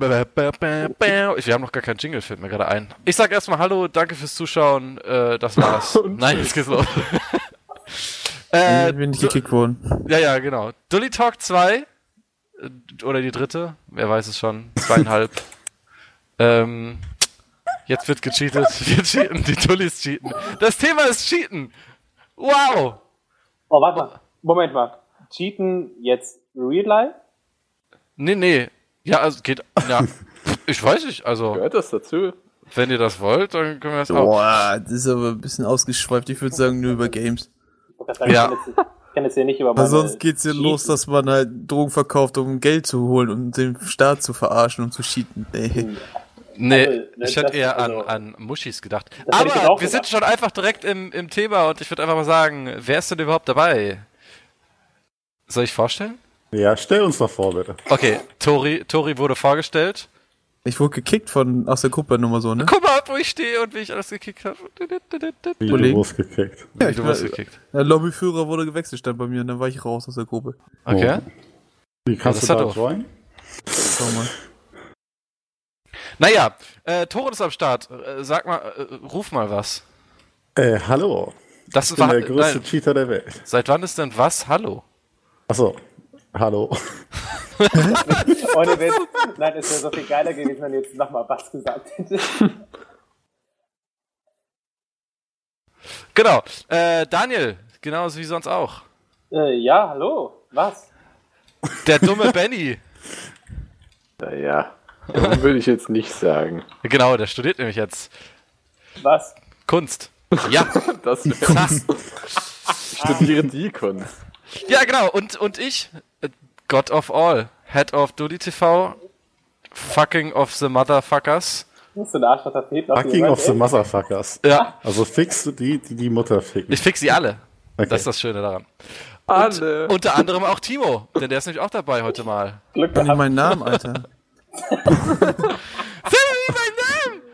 Wir haben noch gar keinen Jingle, fällt mir gerade ein. Ich sag erstmal Hallo, danke fürs Zuschauen. Äh, das war's. Nein, jetzt geht's los. äh, ich bin nicht gekickt worden. Ja, ja, genau. Dully Talk 2. Äh, oder die dritte. Wer weiß es schon. Zweieinhalb. ähm, jetzt wird gecheatet. Wir cheaten. Die Dullis cheaten. Das Thema ist Cheaten. Wow. Oh, warte mal. Moment mal. Cheaten jetzt real life? Nee, nee. Ja, also geht. Ja. ich weiß nicht, also. Gehört das dazu? Wenn ihr das wollt, dann können wir das auch. Boah, das ist aber ein bisschen ausgeschweift. Ich würde sagen, nur über Games. Ja. Ich kann jetzt hier nicht über meine sonst geht's ja los, dass man halt Drogen verkauft, um Geld zu holen und den Staat zu verarschen und zu cheaten. Ey. Nee, also, ne, ich hätte eher also, an, an Muschis gedacht. Aber wir gedacht. sind schon einfach direkt im, im Thema und ich würde einfach mal sagen, wer ist denn überhaupt dabei? Soll ich vorstellen? Ja, stell uns doch vor, bitte. Okay, Tori, Tori wurde vorgestellt. Ich wurde gekickt von aus der Gruppe nur mal so, ne? Guck mal, wo ich stehe und wie ich alles gekickt habe. Wie du wurdest gekickt. Ja, du wurdest gekickt. Der Lobbyführer wurde gewechselt, stand bei mir und dann war ich raus aus der Gruppe. Okay. Oh. Wie kannst ja, du da joinen? Schau mal. Naja, äh, Tore ist am Start. Äh, sag mal, äh, ruf mal was. Äh, hallo. Das ich bin war, der größte nein. Cheater der Welt. Seit wann ist denn was? Hallo. Achso, hallo. Ohne Witz. Nein, es wäre so viel geiler gewesen, wenn ihr jetzt nochmal was gesagt hättet. Genau. Äh, Daniel, genauso wie sonst auch. Äh, ja, hallo. Was? Der dumme Benny. Naja, würde ich jetzt nicht sagen. Genau, der studiert nämlich jetzt. Was? Kunst. Ja. das Kunst. Ich studiere die Kunst. Ja, genau. Und, und ich, God of All, Head of Dudi TV, Fucking of the Motherfuckers. Musst du eine Arschloch Fucking of the Motherfuckers. Ja. Also fix die, die die Mutter ficken. Ich fix sie alle. Okay. Das ist das Schöne daran. Alle. Und unter anderem auch Timo, denn der ist nämlich auch dabei heute mal. Glück nicht meinen Namen, Alter. Sag nicht meinen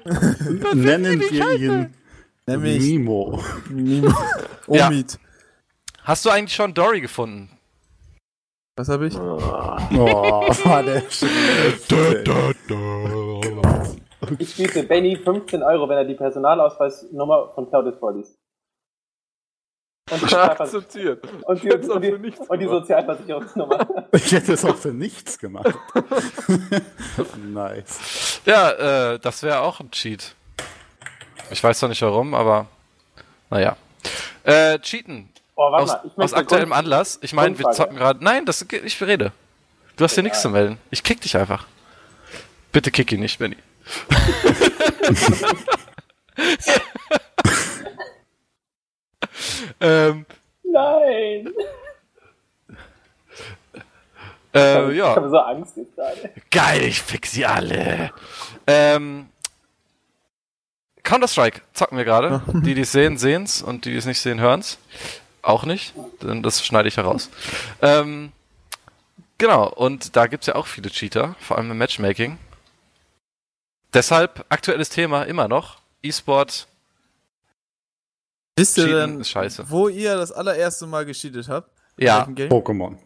Namen! Nennen wir ihn Nämlich Mimo. Mimo. Omid. Ja. Hast du eigentlich schon Dory gefunden? Was habe ich? Oh, war der Ich biete Benny 15 Euro, wenn er die Personalausweisnummer von Claudius vorliest. Und die, Akzeptiert. Und die, und die, und die Sozialversicherungsnummer. Ich hätte es auch für nichts gemacht. nice. Ja, äh, das wäre auch ein Cheat. Ich weiß zwar nicht warum, aber naja. Äh, cheaten. Oh, aus, aus aktuellem Grund, Anlass. Ich meine, wir zocken gerade. Nein, das ich rede. Du hast hier nichts zu melden. Ich kick dich einfach. Bitte kick ihn nicht, Benny. ähm, Nein. Äh, ja. Ich habe so Angst jetzt gerade. Geil, ich fix sie alle. Ähm, Counter-Strike zocken wir gerade. die, die es sehen, sehen's und die, die es nicht sehen, hören's. Auch nicht, denn das schneide ich heraus. Ähm, genau, und da gibt es ja auch viele Cheater, vor allem im Matchmaking. Deshalb aktuelles Thema immer noch. E-Sport. Wisst ihr denn, scheiße. wo ihr das allererste Mal gecheatet habt? Ja. Pokémon.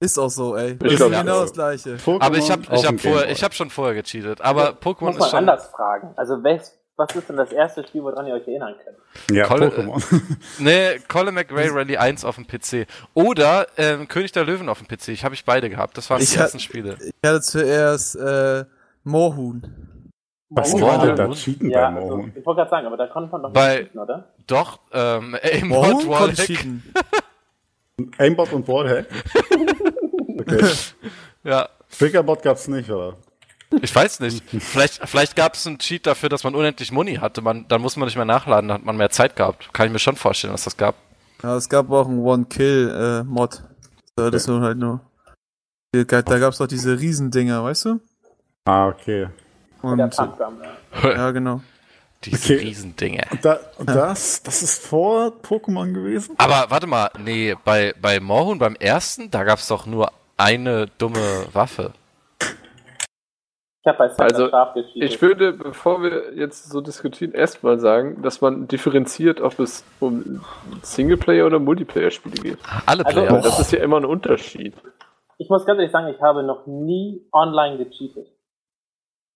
Ist auch so, ey. Ich ist genau das gleiche. Pokémon aber ich habe ich hab vorher, ich hab schon vorher gecheatet. Aber Pokémon ist schon. anders fragen. Also welches was ist denn das erste Spiel, woran ihr euch erinnern könnt? Ja, Col Pokémon. nee, Colin McRae Rally 1 auf dem PC. Oder ähm, König der Löwen auf dem PC. Ich habe ich beide gehabt. Das waren ich die ersten Spiele. Ich hatte zuerst äh, Moorhuhn. Was war denn da cheaten ja, bei Moorhuhn? Also, ich wollte gerade sagen, aber da konnte man doch nicht bei, cheaten, oder? Doch, ähm, Aimbot, Wallhack. Aimbot und Wallhack? okay. ja. Triggerbot gab's nicht, oder? Ich weiß nicht. Vielleicht, vielleicht gab es einen Cheat dafür, dass man unendlich Money hatte. Man, dann muss man nicht mehr nachladen, dann hat man mehr Zeit gehabt. Kann ich mir schon vorstellen, dass das gab. Ja, es gab auch einen One-Kill-Mod. Äh, das ja. halt nur. Da gab es doch diese Riesendinger, weißt du? Ah, okay. Und, ja, genau. Diese okay. Riesendinger. Da, das, das ist vor Pokémon gewesen? Aber warte mal, nee, bei, bei Morhun beim ersten, da gab es doch nur eine dumme Waffe. Ich habe bei also, Ich würde, bevor wir jetzt so diskutieren, erstmal sagen, dass man differenziert, ob es um Singleplayer- oder Multiplayer-Spiele geht. Alle also, Player. Also, das ist ja immer ein Unterschied. Ich muss ganz ehrlich sagen, ich habe noch nie online gecheatet.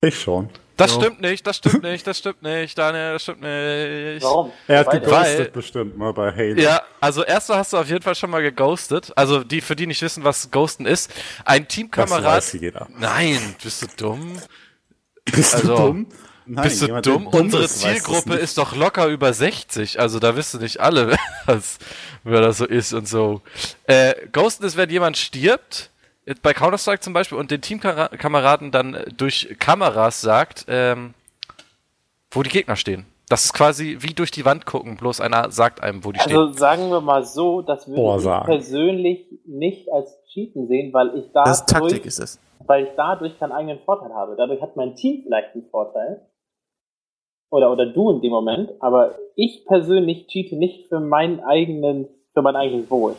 Ich schon. Das Jo. stimmt nicht, das stimmt nicht, das stimmt nicht, Daniel, das stimmt nicht. Warum? Er hat geghostet bestimmt mal bei Halo. Ja, also erster hast du auf jeden Fall schon mal geghostet. Also die, für die nicht wissen, was Ghosten ist. Ein das Teamkamerad. weiß jeder. Nein, bist du dumm? Bist Also, du dumm? Nein, bist du dumm? Unsere ist, das Zielgruppe ist doch locker über 60. Also da wissen nicht alle, was, wer das so ist und so. Äh, Ghosten ist, wenn jemand stirbt, bei Counter-Strike zum Beispiel, und den Teamkameraden dann äh, durch Kameras sagt, ähm, wo die Gegner stehen. Das ist quasi wie durch die Wand gucken, bloß einer sagt einem, wo die stehen. Also sagen wir mal so, das würde Boah, ich sagen. persönlich nicht als Cheaten sehen, weil ich dadurch, Das ist Taktik, ist das. weil ich dadurch keinen eigenen Vorteil habe. Dadurch hat mein Team vielleicht einen Vorteil. Oder, oder du in dem Moment, aber ich persönlich cheate nicht für meinen eigenen, für mein eigenes Wohl.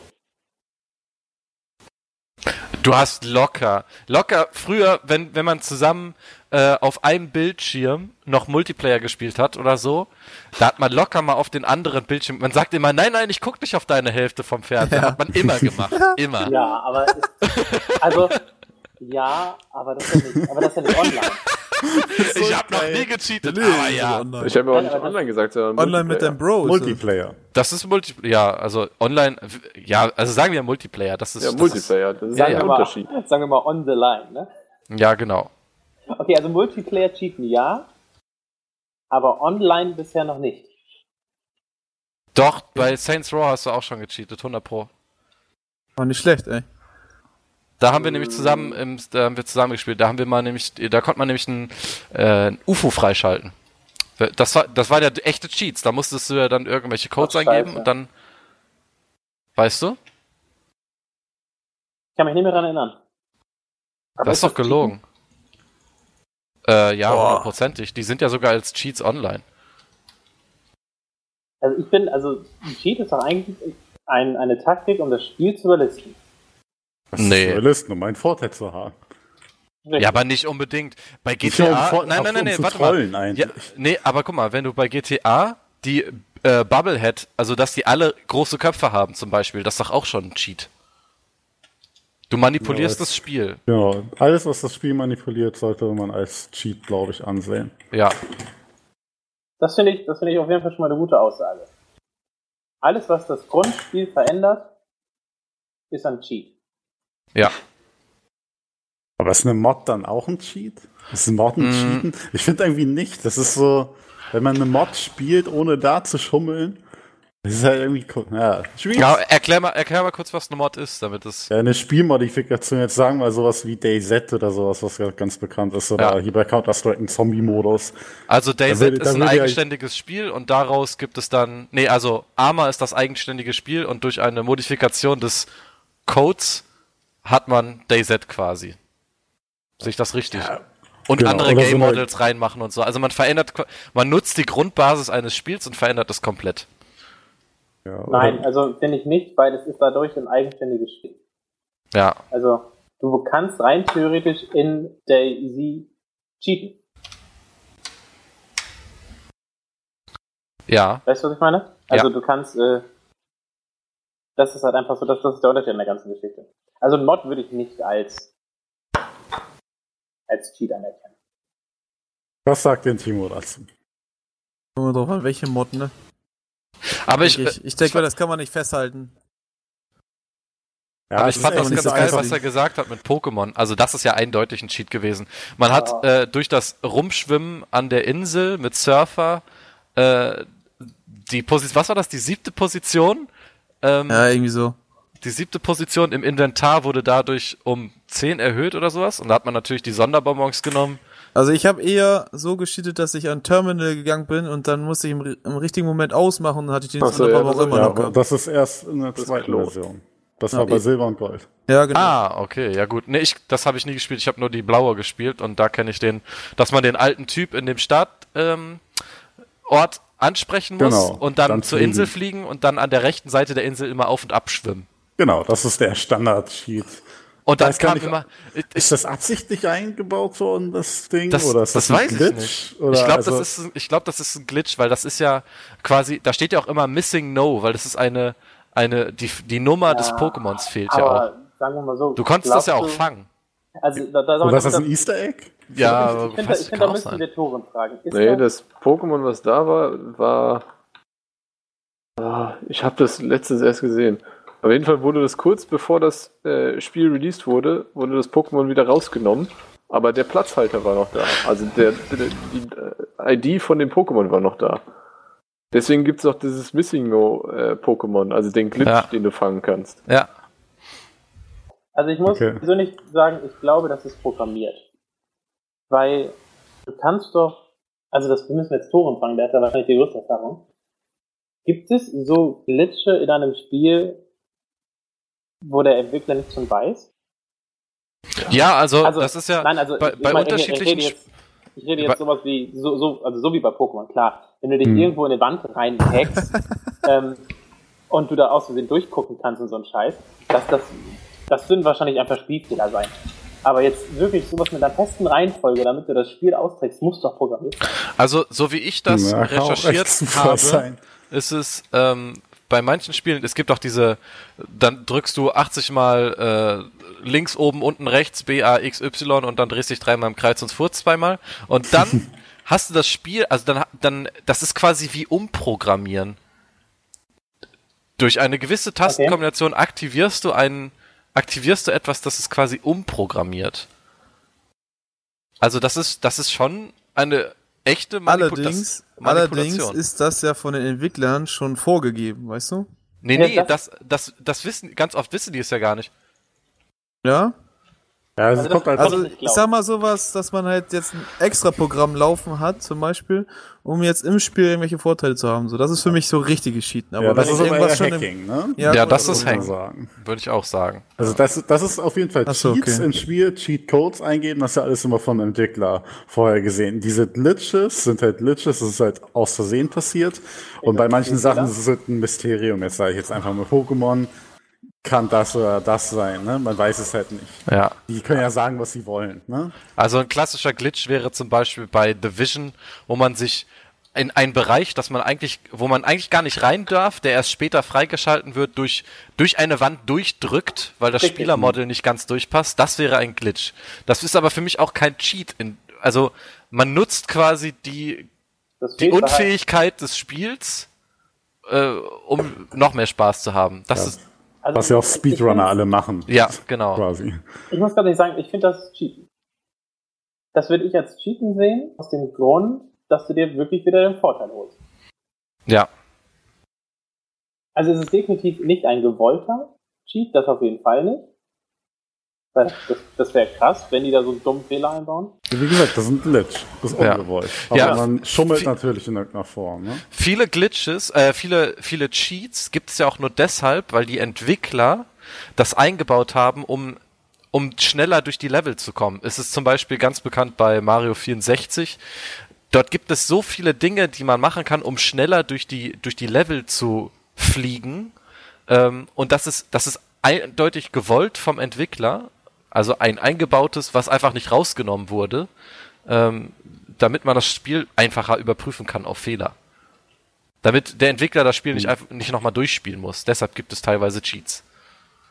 Du hast locker, locker früher, wenn, wenn man zusammen äh, auf einem Bildschirm noch Multiplayer gespielt hat oder so, da hat man locker mal auf den anderen Bildschirm, man sagt immer, nein, nein, ich guck nicht auf deine Hälfte vom Fernseher. Ja. Hat man immer gemacht, immer. Ja, aber es, also ja, aber das ist ja nicht, aber das ist ja nicht online. ich habe noch nie gecheatet, aber ja. Online, Ich habe ja auch nicht das- online gesagt, sondern Online mit deinem Bro. ist das. Multiplayer. Das ist Multiplayer, ja, also online, ja, also sagen wir Multiplayer, das ist, Ja, das Multiplayer, das ist Ja, Sagen, ja. wir ein mal, Unterschied. sagen wir mal on the line, ne? Ja, genau. Okay, also Multiplayer cheaten ja, aber online bisher noch nicht. Doch, bei Saints Row hast du auch schon gecheatet, 100 pro. War nicht schlecht, ey. Da haben wir nämlich zusammen, im, da haben wir zusammen gespielt. Da haben wir mal nämlich, da konnte man nämlich ein, äh, ein UFO freischalten. Das war, das war ja echte Cheats. Da musstest du ja dann irgendwelche Codes Ach, eingeben und dann, weißt du? Ich kann mich nicht mehr daran erinnern. Aber Das ist doch gelogen. Äh, ja, hundertprozentig. Die sind ja sogar als Cheats online. Also ich bin, also ein Cheat ist doch eigentlich ein, eine Taktik, um das Spiel zu überlisten. Nee. ist Listen, um einen Vorteil zu haben. Richtig. Ja, aber nicht unbedingt. Bei nur um GTA. Vor- Nein, nein, nein, um nein, zu warte trollen mal. eigentlich. Ja, nee, aber guck mal, wenn du bei GTA die äh, Bubblehead, also dass die alle große Köpfe haben zum Beispiel, das ist doch auch schon ein Cheat. Du manipulierst Ja, das Spiel. Genau. Alles, was das Spiel manipuliert, sollte man als Cheat, glaube ich, ansehen. Ja. Das finde ich, das finde ich auf jeden Fall schon mal eine gute Aussage. Alles, was das Grundspiel verändert, ist ein Cheat. Ja. Aber ist eine Mod dann auch ein Cheat? Ist ein Mod ein Mm. Cheaten? Ich finde irgendwie nicht. Das ist so, wenn man eine Mod spielt, ohne da zu schummeln, das ist halt irgendwie, ja, ja erklär, mal, erklär mal kurz, was eine Mod ist, damit es. Ja, eine Spielmodifikation, jetzt sagen wir sowas wie DayZ oder sowas, was ganz bekannt ist, oder Ja. hier bei Counter-Strike ein Zombie-Modus. Also DayZ ist ein eigenständiges Spiel und daraus gibt es dann. Nee, also Arma ist das eigenständige Spiel und durch eine Modifikation des Codes hat man DayZ quasi. Sehe ich das richtig? und genau. andere Oder Game Models reinmachen und so. Also man verändert, man nutzt die Grundbasis eines Spiels und verändert es komplett. Ja, Nein, also finde ich nicht, weil es ist dadurch ein eigenständiges Spiel. Ja. Also du kannst rein theoretisch in Daisy cheaten. Ja. Weißt du, was ich meine? Also du kannst, äh, das ist halt einfach so, das, das ist der Unterschied in der ganzen Geschichte. Also ein Mod würde ich nicht als als Cheat anerkennen. Was sagt denn Timo dazu? Kommt mal drauf an, welche Mod, ne? Aber ich, ich, ich denke mal, das kann man nicht festhalten. Ja, Aber ich fand das ganz so geil, was er gesagt hat mit Pokémon. Also das ist ja eindeutig ein Cheat gewesen. Man hat Ja. äh, durch das Rumschwimmen an der Insel mit Surfer äh, die Position, was war das, die siebte Position? Ähm, Ja, irgendwie so. Die siebte Position im Inventar wurde dadurch um 10 erhöht oder sowas. Und da hat man natürlich die Sonderbonbons genommen. Also ich habe eher so gescheatet, dass ich an Terminal gegangen bin und dann musste ich im, im richtigen Moment ausmachen und dann hatte ich den Ach so, ja, immer Ja, noch gehabt. das ist erst in der zweiten. Version. Das Ja, war bei eh. Silber und Gold. Ja, genau. Ah, okay, ja gut. Nee, ich, das habe ich nie gespielt. Ich habe nur die blaue gespielt und da kenne ich den, dass man den alten Typ in dem Startort ähm, Ort ansprechen muss Genau, und dann, dann zur fliegen. Insel fliegen und dann an der rechten Seite der Insel immer auf und ab schwimmen. Genau, das ist der Standard-Cheat. Und dann kam nicht, immer. Ich, Ist das absichtlich eingebaut worden, das Ding? das, oder ist das, das, ein weiß Glitch? ich nicht. Oder ich glaube, also, das ist, ein- ich glaube, das ist ein Glitch, weil das ist ja quasi, da steht ja auch immer Missing No, weil das ist eine, eine, die, die Nummer des Ja, Pokémons fehlt ja auch. Aber sagen wir mal so. Du konntest das ja auch du- fangen. Also da, da, oder ist das da, ein Easter Egg? Ja, ich finde, ich finde, da kann auch müssen wir Toren fragen. Ist Nee, das, das Pokémon, was da war, war. Ah, ich habe das letztens erst gesehen. Auf jeden Fall wurde das kurz bevor das äh, Spiel released wurde, wurde das Pokémon wieder rausgenommen. Aber der Platzhalter war noch da. Also der, der, die äh, ID von dem Pokémon war noch da. Deswegen gibt es auch dieses Missing No äh, Pokémon, also den Glitch, Ja. den du fangen kannst. Ja, also ich muss Okay. persönlich sagen, ich glaube, das ist programmiert. Weil du kannst doch, also das wir müssen wir jetzt Toren fragen, der hat da wahrscheinlich die größte Erfahrung. Gibt es so Glitche in einem Spiel, wo der Entwickler nicht schon weiß? ja also, Also, das ist ja Nein, also bei, ich, bei ich meine, ich, unterschiedlichen ich rede jetzt, ich rede bei- jetzt sowas wie, so, so, also so wie bei Pokémon, klar. Wenn du dich Hm. irgendwo in eine Wand reinhackst ähm, und du da aus Versehen durchgucken kannst und so ein Scheiß, das, das, das würden wahrscheinlich einfach Spielfehler sein. Aber jetzt wirklich sowas mit einer festen Reihenfolge, damit du das Spiel austrägst, muss doch programmiert sein. Also, so wie ich das Ja, kann auch recherchiert habe, sein. ist es ähm, bei manchen Spielen, es gibt auch diese, dann drückst du 80 Mal äh, links, oben, unten, rechts, B, A, X, Y und dann drehst dich dreimal im Kreis und furzt zweimal. Und dann hast du das Spiel, also dann, dann, das ist quasi wie umprogrammieren. Durch eine gewisse Tastenkombination aktivierst du einen, aktivierst du etwas, das ist quasi umprogrammiert. Also das ist, das ist schon eine echte Manipu- Allerdings, das- allerdings Manipulation. ist das ja von den Entwicklern schon vorgegeben, weißt du? Nee, Ja, nee, das- das, das, das wissen, ganz oft wissen die es ja gar nicht. Ja? Ja, also, Also kommt das- halt Also, ich sag mal sowas, dass man halt jetzt ein extra Programm laufen hat, zum Beispiel, um jetzt im Spiel irgendwelche Vorteile zu haben. So, das ist für mich so richtiges Cheaten. Aber ja, das wenn ist irgendwas schon im, Hacking, ne? Ja, das oder- ist Hacken. sagen. Würde ich auch sagen. Also das, das ist auf jeden Fall Ach so, Cheats okay. im Spiel, Cheat-Codes eingeben, das ist ja alles immer vom Entwickler vorher gesehen. Diese Glitches sind halt Glitches, das ist halt aus Versehen passiert. Und bei manchen Sachen ist es halt ein Mysterium. Jetzt sage ich jetzt einfach mal Pokémon, kann das oder das sein, ne? Man weiß es halt nicht. Ja. Die können ja sagen, was sie wollen, ne? Also ein klassischer Glitch wäre zum Beispiel bei The Vision, wo man sich in einen Bereich, dass man eigentlich, wo man eigentlich gar nicht rein darf, der erst später freigeschalten wird, durch, durch eine Wand durchdrückt, weil das Richtig. Spielermodel nicht ganz durchpasst. Das wäre ein Glitch. Das ist aber für mich auch kein Cheat. In, also man nutzt quasi die, die Unfähigkeit des Spiels, äh, um noch mehr Spaß zu haben. Das Ja. ist, also Was ja auch Speedrunner alle machen. ja, genau. Quasi. Ich muss ganz ehrlich sagen, ich finde das Cheaten. Das würde ich als Cheaten sehen, aus dem Grund, dass du dir wirklich wieder den Vorteil holst. Ja. Also es ist definitiv nicht ein gewollter Cheat, das auf jeden Fall nicht. Das, das wäre krass, wenn die da so einen dummen Fehler einbauen. Wie gesagt, das ist ein Glitch. Das ist Ja. ungewollt. Aber Ja. man schummelt natürlich in irgendeiner Form, ne? Viele Glitches, äh, viele, viele Cheats gibt es ja auch nur deshalb, weil die Entwickler das eingebaut haben, um, um schneller durch die Level zu kommen. Es ist zum Beispiel ganz bekannt bei Mario 64. Dort gibt es so viele Dinge, die man machen kann, um schneller durch die, durch die Level zu fliegen. Ähm, und das ist, das ist eindeutig gewollt vom Entwickler. Also ein eingebautes, was einfach nicht rausgenommen wurde, ähm, damit man das Spiel einfacher überprüfen kann auf Fehler. Damit der Entwickler das Spiel nicht, Hm. einfach nicht nochmal durchspielen muss. Deshalb gibt es teilweise Cheats.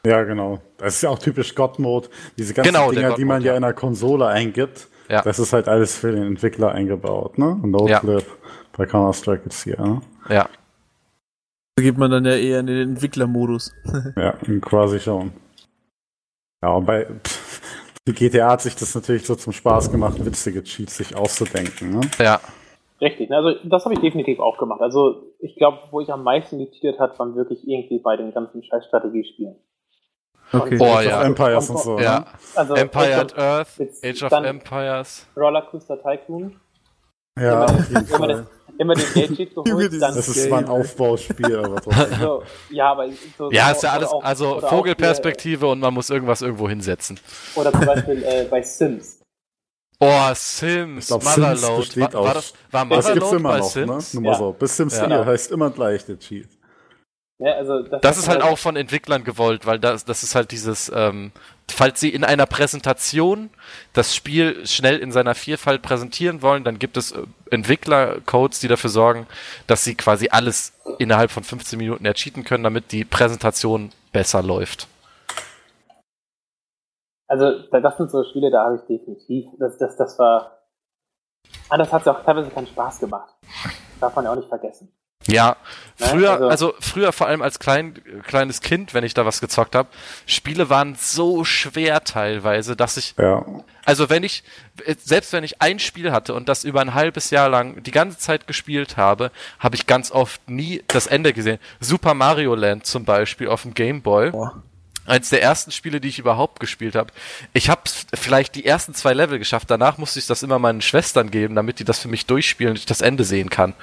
Ja, genau. Das ist ja auch typisch God-Mode. Diese ganzen Genau, Dinger, die man ja ja. in der Konsole eingibt, Ja. das ist halt alles für den Entwickler eingebaut, ne? No Ja. Clip bei Counter-Strike jetzt hier, ne? Ja. Da geht man dann ja eher in den Entwicklermodus. Ja, quasi schon. Ja, und bei GTA hat sich das natürlich so zum Spaß gemacht, witzige Cheats sich auszudenken, ne? Ja. Richtig, ne? also das habe ich definitiv auch gemacht. Also ich glaube, wo ich am meisten gecheatet hat, waren wirklich irgendwie bei den ganzen scheiß Strategiespielen. Okay. Oh Age ja. of Empires und so. Ja. Ne? Also Empire at Earth, Age of Empires. Rollercoaster Tycoon. Ja, auf jeden Immer, Fall. Immer den geholt, dieses dann Das ist zwar ein Aufbauspiel, aber trotzdem. so, ja, aber so, Ja, so- ist ja alles, auch- also Vogelperspektive und man muss irgendwas irgendwo hinsetzen. Hier, oder zum Beispiel äh, bei Sims. Oh, Sims, Ich glaub, Sims Motherload. besteht war, war aus- das, war Das gibt's Motherload immer bei noch, Sims? ne? Nur mal Ja. so. Bis Sims Ja. 4 heißt immer gleich der Cheat. Ja, also das, Das ist halt auch von Entwicklern gewollt, weil das, das ist halt dieses, ähm, falls sie in einer Präsentation das Spiel schnell in seiner Vielfalt präsentieren wollen, dann gibt es äh, Entwicklercodes, die dafür sorgen, dass sie quasi alles innerhalb von 15 Minuten ercheaten können, damit die Präsentation besser läuft. Also, da- das sind so Spiele, da habe ich definitiv, das, das, das war, ah, das hat auch teilweise keinen Spaß gemacht. Darf man ja auch nicht vergessen. Ja, Ne, früher, also- also, früher vor allem als klein, kleines Kind, wenn ich da was gezockt habe, Spiele waren so schwer teilweise, dass ich, Ja. also wenn ich, selbst wenn ich ein Spiel hatte und das über ein halbes Jahr lang die ganze Zeit gespielt habe, habe ich ganz oft nie das Ende gesehen. Super Mario Land zum Beispiel auf dem Game Boy. Boah. Eins der ersten Spiele, die ich überhaupt gespielt habe. Ich habe vielleicht die ersten zwei Level geschafft. Danach musste ich das immer meinen Schwestern geben, damit die das für mich durchspielen und ich das Ende sehen kann.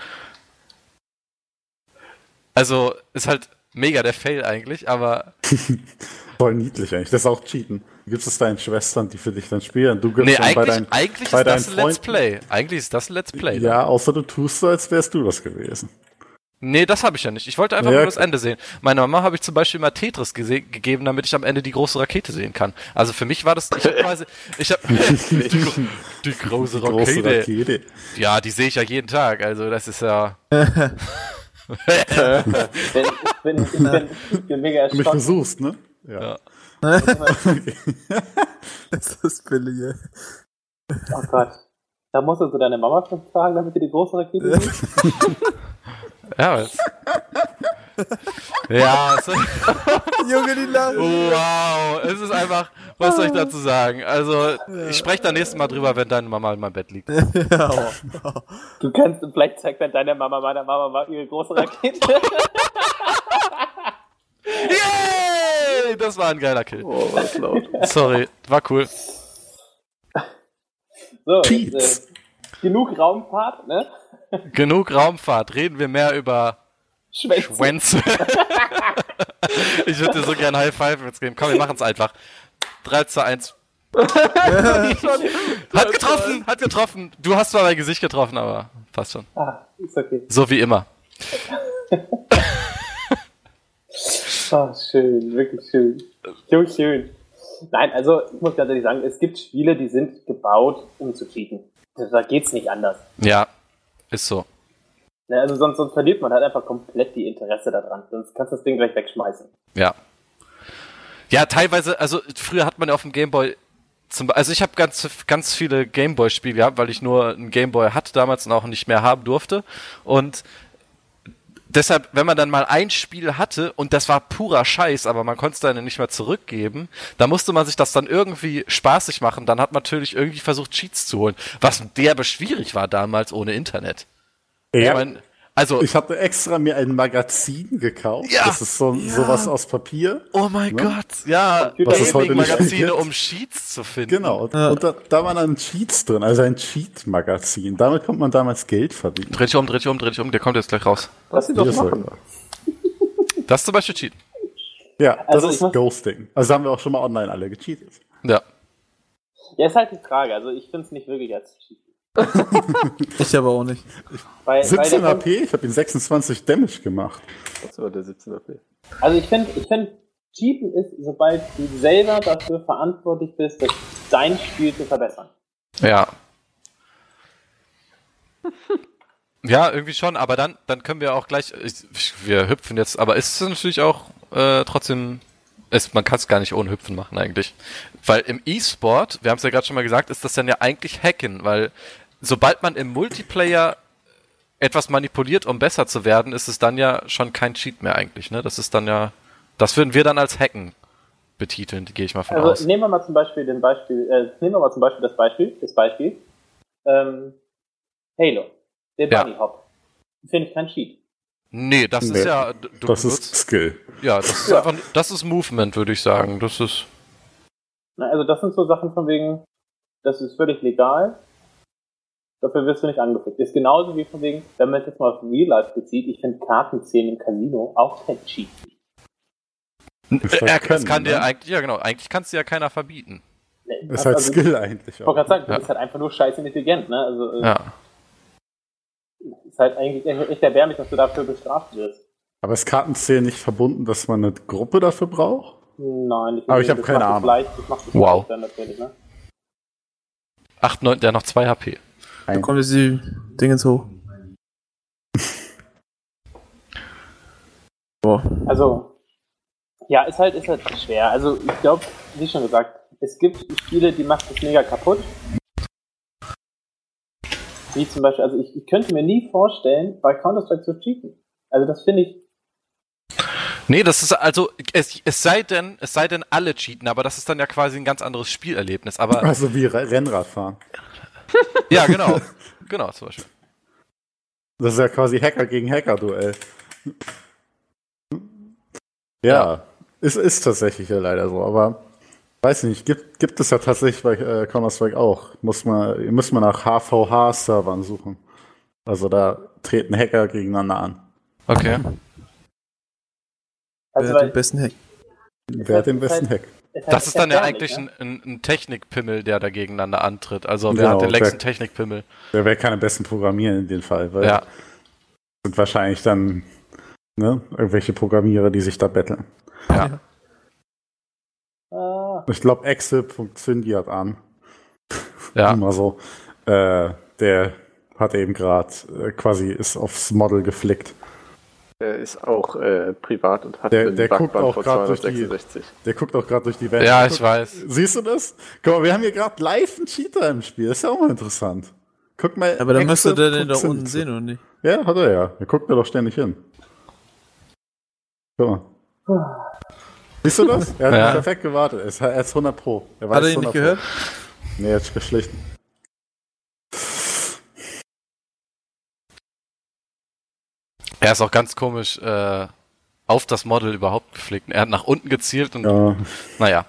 Also ist halt mega der Fail eigentlich, aber Voll niedlich eigentlich. Das ist auch Cheaten. Du gibst es deinen Schwestern, die für dich dann spielen. Du gibst nee, dann bei eigentlich, deinen, eigentlich bei ist das deinen ein Let's Play. Eigentlich ist das ein Let's Play. Ja, außer du tust so, als wärst du das gewesen. Nee, das habe ich ja nicht. Ich wollte einfach Ja, nur das. Ende sehen. Meiner Mama habe ich zum Beispiel mal Tetris gegeben, damit ich am Ende die große Rakete sehen kann. Also für mich war das, ich habe quasi, ich habe die, die große Große Rakete. Rakete. Ja, die sehe ich ja jeden Tag. Also das ist ja. Ich, bin, ich, bin, ich bin mega Du mich erschrocken. versuchst, ne? Ja. Ja. Das ist billig, ey. Oh Gott. Da musst du deine Mama fragen, damit du die große Rakete siehst. Ja, was? ja, es, Junge, die lachen. wow, es ist einfach, was soll ich dazu sagen? Also, ich spreche da nächstes Mal drüber, wenn deine Mama in meinem Bett liegt. Du kannst, vielleicht zeigt dann deine Mama meiner Mama mal ihre große Rakete. Yay! Das war ein geiler Kill. Oh, was laut. Sorry, war cool. So, jetzt, äh, genug Raumfahrt, ne? Genug Raumfahrt, reden wir mehr über Schwänze. Schwänze. ich würde dir so gerne High Five jetzt geben. Komm, wir machen es einfach. 3 zu 1. Hat getroffen, hat getroffen. Du hast zwar mein Gesicht getroffen, aber passt schon. Ah, ist okay. So wie immer. Oh, schön, wirklich schön. So schön. Nein, also ich muss ganz ehrlich sagen, es gibt Spiele, die sind gebaut, um zu cheaten. Da geht's nicht anders. Ja, ist so. Ne, Also sonst, sonst verliert man halt einfach komplett die Interesse daran. Sonst kannst du das Ding gleich wegschmeißen. Ja. Ja, teilweise, also früher hat man ja auf dem Gameboy zum, also ich habe ganz, ganz viele Gameboy-Spiele gehabt, weil ich nur einen Gameboy hatte damals und auch nicht mehr haben durfte. Und deshalb, wenn man dann mal ein Spiel hatte und das war purer Scheiß, aber man konnte es dann nicht mehr zurückgeben, da musste man sich das dann irgendwie spaßig machen. Dann hat man natürlich irgendwie versucht, Cheats zu holen, was derbe schwierig war damals ohne Internet. Ich Ja. mein, also, Ich hatte extra mir ein Magazin gekauft. Ja. Das ist so sowas aus Papier. oh mein Ne? Gott, ja, Was es heute gibt. um Cheats zu finden. Genau. Und da, da waren dann Cheats drin, also ein Cheat-Magazin. Damit konnte man damals Geld verdienen. Dreh dich um, dreh dich um, dreh dich um, der kommt jetzt gleich raus. Lass sie doch ist machen. Das ist zum Beispiel Cheat. Ja, das Also ich ist Ghosting. Also haben wir auch schon mal online alle gecheatet. Ja. Ja, ist halt die Frage. Also ich finde es nicht wirklich als cheaten. Ich aber auch nicht. Weil, 17 weil der AP, ich habe ihn 26 Damage gemacht. Das war der 17 AP. Also ich finde, ich finde, cheaten ist, sobald du selber dafür verantwortlich bist, das dein Spiel zu verbessern. Ja. Ja, irgendwie schon, aber dann, dann können wir auch gleich, ich, wir hüpfen jetzt, aber ist es natürlich auch äh, trotzdem, ist, man kann es gar nicht ohne Hüpfen machen eigentlich. Weil im E-Sport, wir haben es ja gerade schon mal gesagt, ist das dann ja eigentlich Hacken, weil sobald man im Multiplayer etwas manipuliert, um besser zu werden, ist es dann ja schon kein Cheat mehr eigentlich, ne? Das ist dann ja, das würden wir dann als Hacken betiteln, gehe ich mal von Also aus. nehmen wir mal zum Beispiel den Beispiel, äh, nehmen wir mal zum Beispiel das Beispiel, das Beispiel, ähm, Halo, der Ja. Bunny Hop. Finde ich kein Cheat. Nee, das Nee, ist ja, du Das benutzt- ist Skill. Ja, das ist Ja. einfach, das ist Movement, würde ich sagen. Das ist, Na, Also das sind so Sachen von wegen, das ist völlig legal, dafür wirst du nicht angefickt. Ist genauso wie von wegen, wenn man es jetzt mal auf Real Life bezieht, ich finde Kartenzählen im Casino auch kein Cheat. Äh, er, das Können, kann dir ne? eigentlich, ja genau, eigentlich kannst dir ja keiner verbieten. Nee, Ist halt also, Skill eigentlich. Ich wollte gerade sagen, du Ja. bist halt einfach nur scheiß intelligent, ne? Also äh, Ja. ist halt eigentlich echt erbärmlich, dass du dafür bestraft wirst. Aber ist Kartenzählen nicht verbunden, dass man eine Gruppe dafür braucht? Nein, ich Aber ich hab das keine Ahnung. Leicht, das Wow. leicht dann natürlich, ne? 8, 9, der hat noch 2 HP. Da kommen jetzt die Dingens hoch. Boah. Also, Ja, ist halt, ist halt schwer. Also ich glaube, wie schon gesagt, es gibt Spiele, die macht es mega kaputt. Wie zum Beispiel, also ich, ich könnte mir nie vorstellen, bei Counter-Strike zu cheaten. Also das finde ich, Nee, das ist also, es, es sei denn, es sei denn alle cheaten, aber das ist dann ja quasi ein ganz anderes Spielerlebnis. Aber Also wie Re- Rennradfahren. ja, genau. Genau, zum Beispiel. Das ist ja quasi Hacker gegen Hacker-Duell. Ja, Ja. Es ist tatsächlich ja leider so, aber weiß nicht, gibt, gibt es ja tatsächlich bei äh, Counter-Strike auch. Muss man, muss man nach HVH-Servern suchen. Also da treten Hacker gegeneinander an. Okay. also Wer hat weil, den besten Hack? Wer hat den besten Hack? Es Das ist dann ja eigentlich ne? ein, ein, Technikpimmel, der da gegeneinander antritt. Also wer Genau, hat den längsten Technikpimmel? Wer, wer kann am besten programmieren in dem Fall? Weil Ja. sind wahrscheinlich dann ne, irgendwelche Programmierer, die sich da betteln. Ja. Ah, Ich glaube, Exit.Cindy hat an. Ja. Immer so. Äh, der hat eben gerade äh, quasi ist aufs Model geflickt. Der ist auch äh, privat und hat Der- der guckt auch grad durch die- 266. Der guckt auch gerade durch die Welt. Ja, ich weiß. Siehst du das? Guck mal, wir haben hier gerade live einen Cheater im Spiel. ist ja auch mal interessant. Guck mal. Aber dann müsste der den da unten sehen, oder nicht? Ja, hat er ja. Der guckt mir doch ständig hin. Guck mal. Siehst du das? Er hat Ja. perfekt gewartet. Er ist, er ist 100 Pro. Er Hat er weiß ihn nicht 100 gehört? Pro. Nee, er hat geschlichen. Er ist auch ganz komisch äh, auf das Model überhaupt geflickt. Er hat nach unten gezielt und Ja. naja.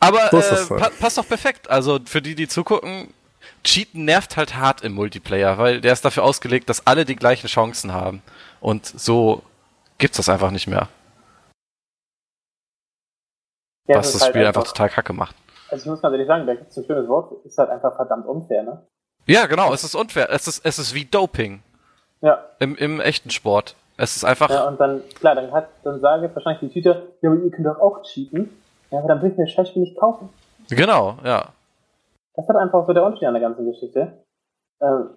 Aber äh, das halt. pa passt doch perfekt. Also für die, die zugucken, Cheaten nervt halt hart im Multiplayer, weil der ist dafür ausgelegt, dass alle die gleichen Chancen haben. Und so gibt's das einfach nicht mehr. ja, was das ist halt Spiel einfach total kacke macht. Also ich muss ganz ehrlich sagen, da gibt es ein schönes Wort, ist halt einfach verdammt unfair, ne? Ja, genau, es ist unfair. Es ist, es ist wie Doping Ja, im, im echten Sport. Es ist einfach. ja, und dann, klar, dann hat, dann sagen jetzt wahrscheinlich die Tüte, ja, aber ihr könnt doch auch cheaten. Ja, aber dann will ich mir das Scheißspiel nicht kaufen. Genau, ja. Das hat einfach so der Unterschied an der ganzen Geschichte. Ähm,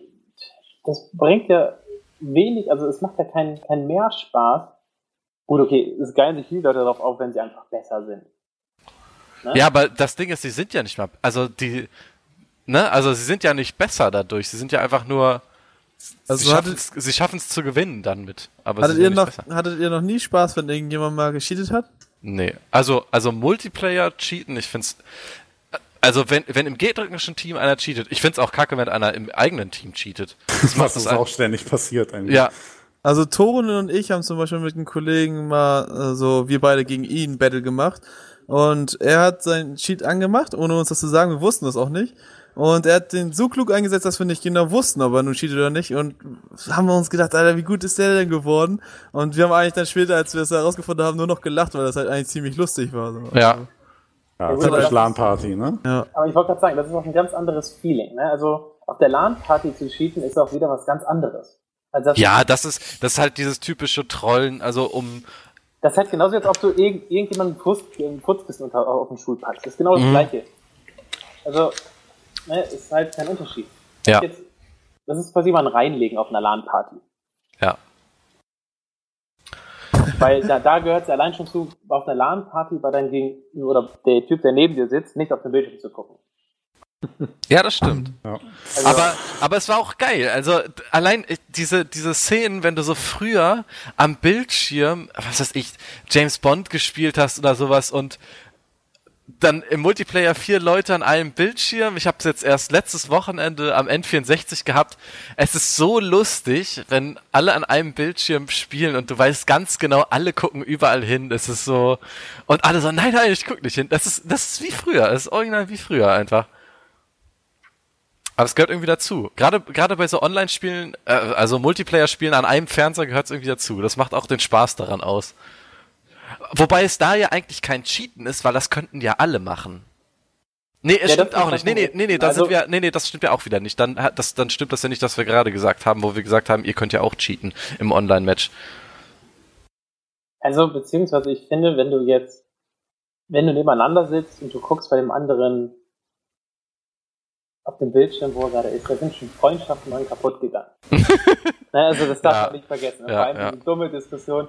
das bringt ja wenig, also es macht ja keinen keinen mehr Spaß. Gut, okay, es geilen sich viele Leute darauf auf, wenn sie einfach besser sind. Ne? Ja, aber das Ding ist, sie sind ja nicht mal. Also die. Ne? Also sie sind ja nicht besser dadurch. Sie sind ja einfach nur. Also sie hattet- schaffen es zu gewinnen dann mit. Aber Hattet ihr, noch, besser. hattet ihr noch nie Spaß, wenn irgendjemand mal gecheatet hat? Nee. Also, also Multiplayer cheaten, ich find's. Also wenn, wenn im gegnerischen Team einer cheatet, ich find's auch kacke, wenn einer im eigenen Team cheatet. Das macht Was das auch ständig passiert eigentlich. Ja, Also Torun und ich haben zum Beispiel mit einem Kollegen mal so, wir beide gegen ihn Battle gemacht. Und er hat seinen Cheat angemacht, ohne uns das zu sagen, wir wussten das auch nicht. Und er hat den so klug eingesetzt, dass wir nicht genau wussten, ob er nun cheatet oder nicht. Und haben wir uns gedacht, Alter, wie gut ist der denn geworden? Und wir haben eigentlich dann später, als wir es herausgefunden haben, nur noch gelacht, weil das halt eigentlich ziemlich lustig war. So. ja. Ja, gut, typisch das- LAN-Party, ne? Ja. Aber ich wollte gerade sagen, das ist auch ein ganz anderes Feeling. Ne? Also auf der LAN-Party zu cheaten ist auch wieder was ganz anderes. Also das, Ja, das ist, das ist halt dieses typische Trollen, also um. das ist halt genauso, als ob du irg irgendjemanden einen Futzkissen unter, auf den Stuhl packst. Das ist genau das Mhm. Gleiche. Also, ne, ist halt kein Unterschied. Ja. Jetzt, das ist quasi mal ein Reinlegen auf einer LAN-Party. Ja. Weil da, da gehört es allein schon zu, auf einer LAN-Party bei deinem Gegenüber oder der Typ, der neben dir sitzt, nicht auf den Bildschirm zu gucken. Ja, das stimmt. Ja. Also, Aber, aber es war auch geil. Also allein äh, diese, diese Szenen, wenn du so früher am Bildschirm, was weiß ich, James Bond gespielt hast oder sowas und dann im Multiplayer vier Leute an einem Bildschirm. Ich habe es jetzt erst letztes Wochenende am N64 gehabt. Es ist so lustig, wenn alle an einem Bildschirm spielen und du weißt ganz genau, alle gucken überall hin. Es ist so und alle so, nein, nein, ich guck nicht hin. Das ist, das ist wie früher. Das ist original wie früher einfach. Aber es gehört irgendwie dazu. Gerade, gerade bei so Online-Spielen, äh, also Multiplayer-Spielen an einem Fernseher gehört es irgendwie dazu. Das macht auch den Spaß daran aus. Wobei es da ja eigentlich kein Cheaten ist, weil das könnten ja alle machen. Nee, es Ja, stimmt auch nicht. Nee, nee, nee, nee, Also- sind wir, nee, nee, das stimmt ja auch wieder nicht. Dann, das, dann stimmt das ja nicht, was wir gerade gesagt haben, wo wir gesagt haben, ihr könnt ja auch cheaten im Online-Match. Also, beziehungsweise ich finde, wenn du jetzt, wenn du nebeneinander sitzt und du guckst bei dem anderen auf dem Bildschirm, wo er gerade ist, da sind schon Freundschaften dran kaputt gegangen. ne, also das darf Ja. man nicht vergessen. Ja, Vor allem ja. diese dumme Diskussion,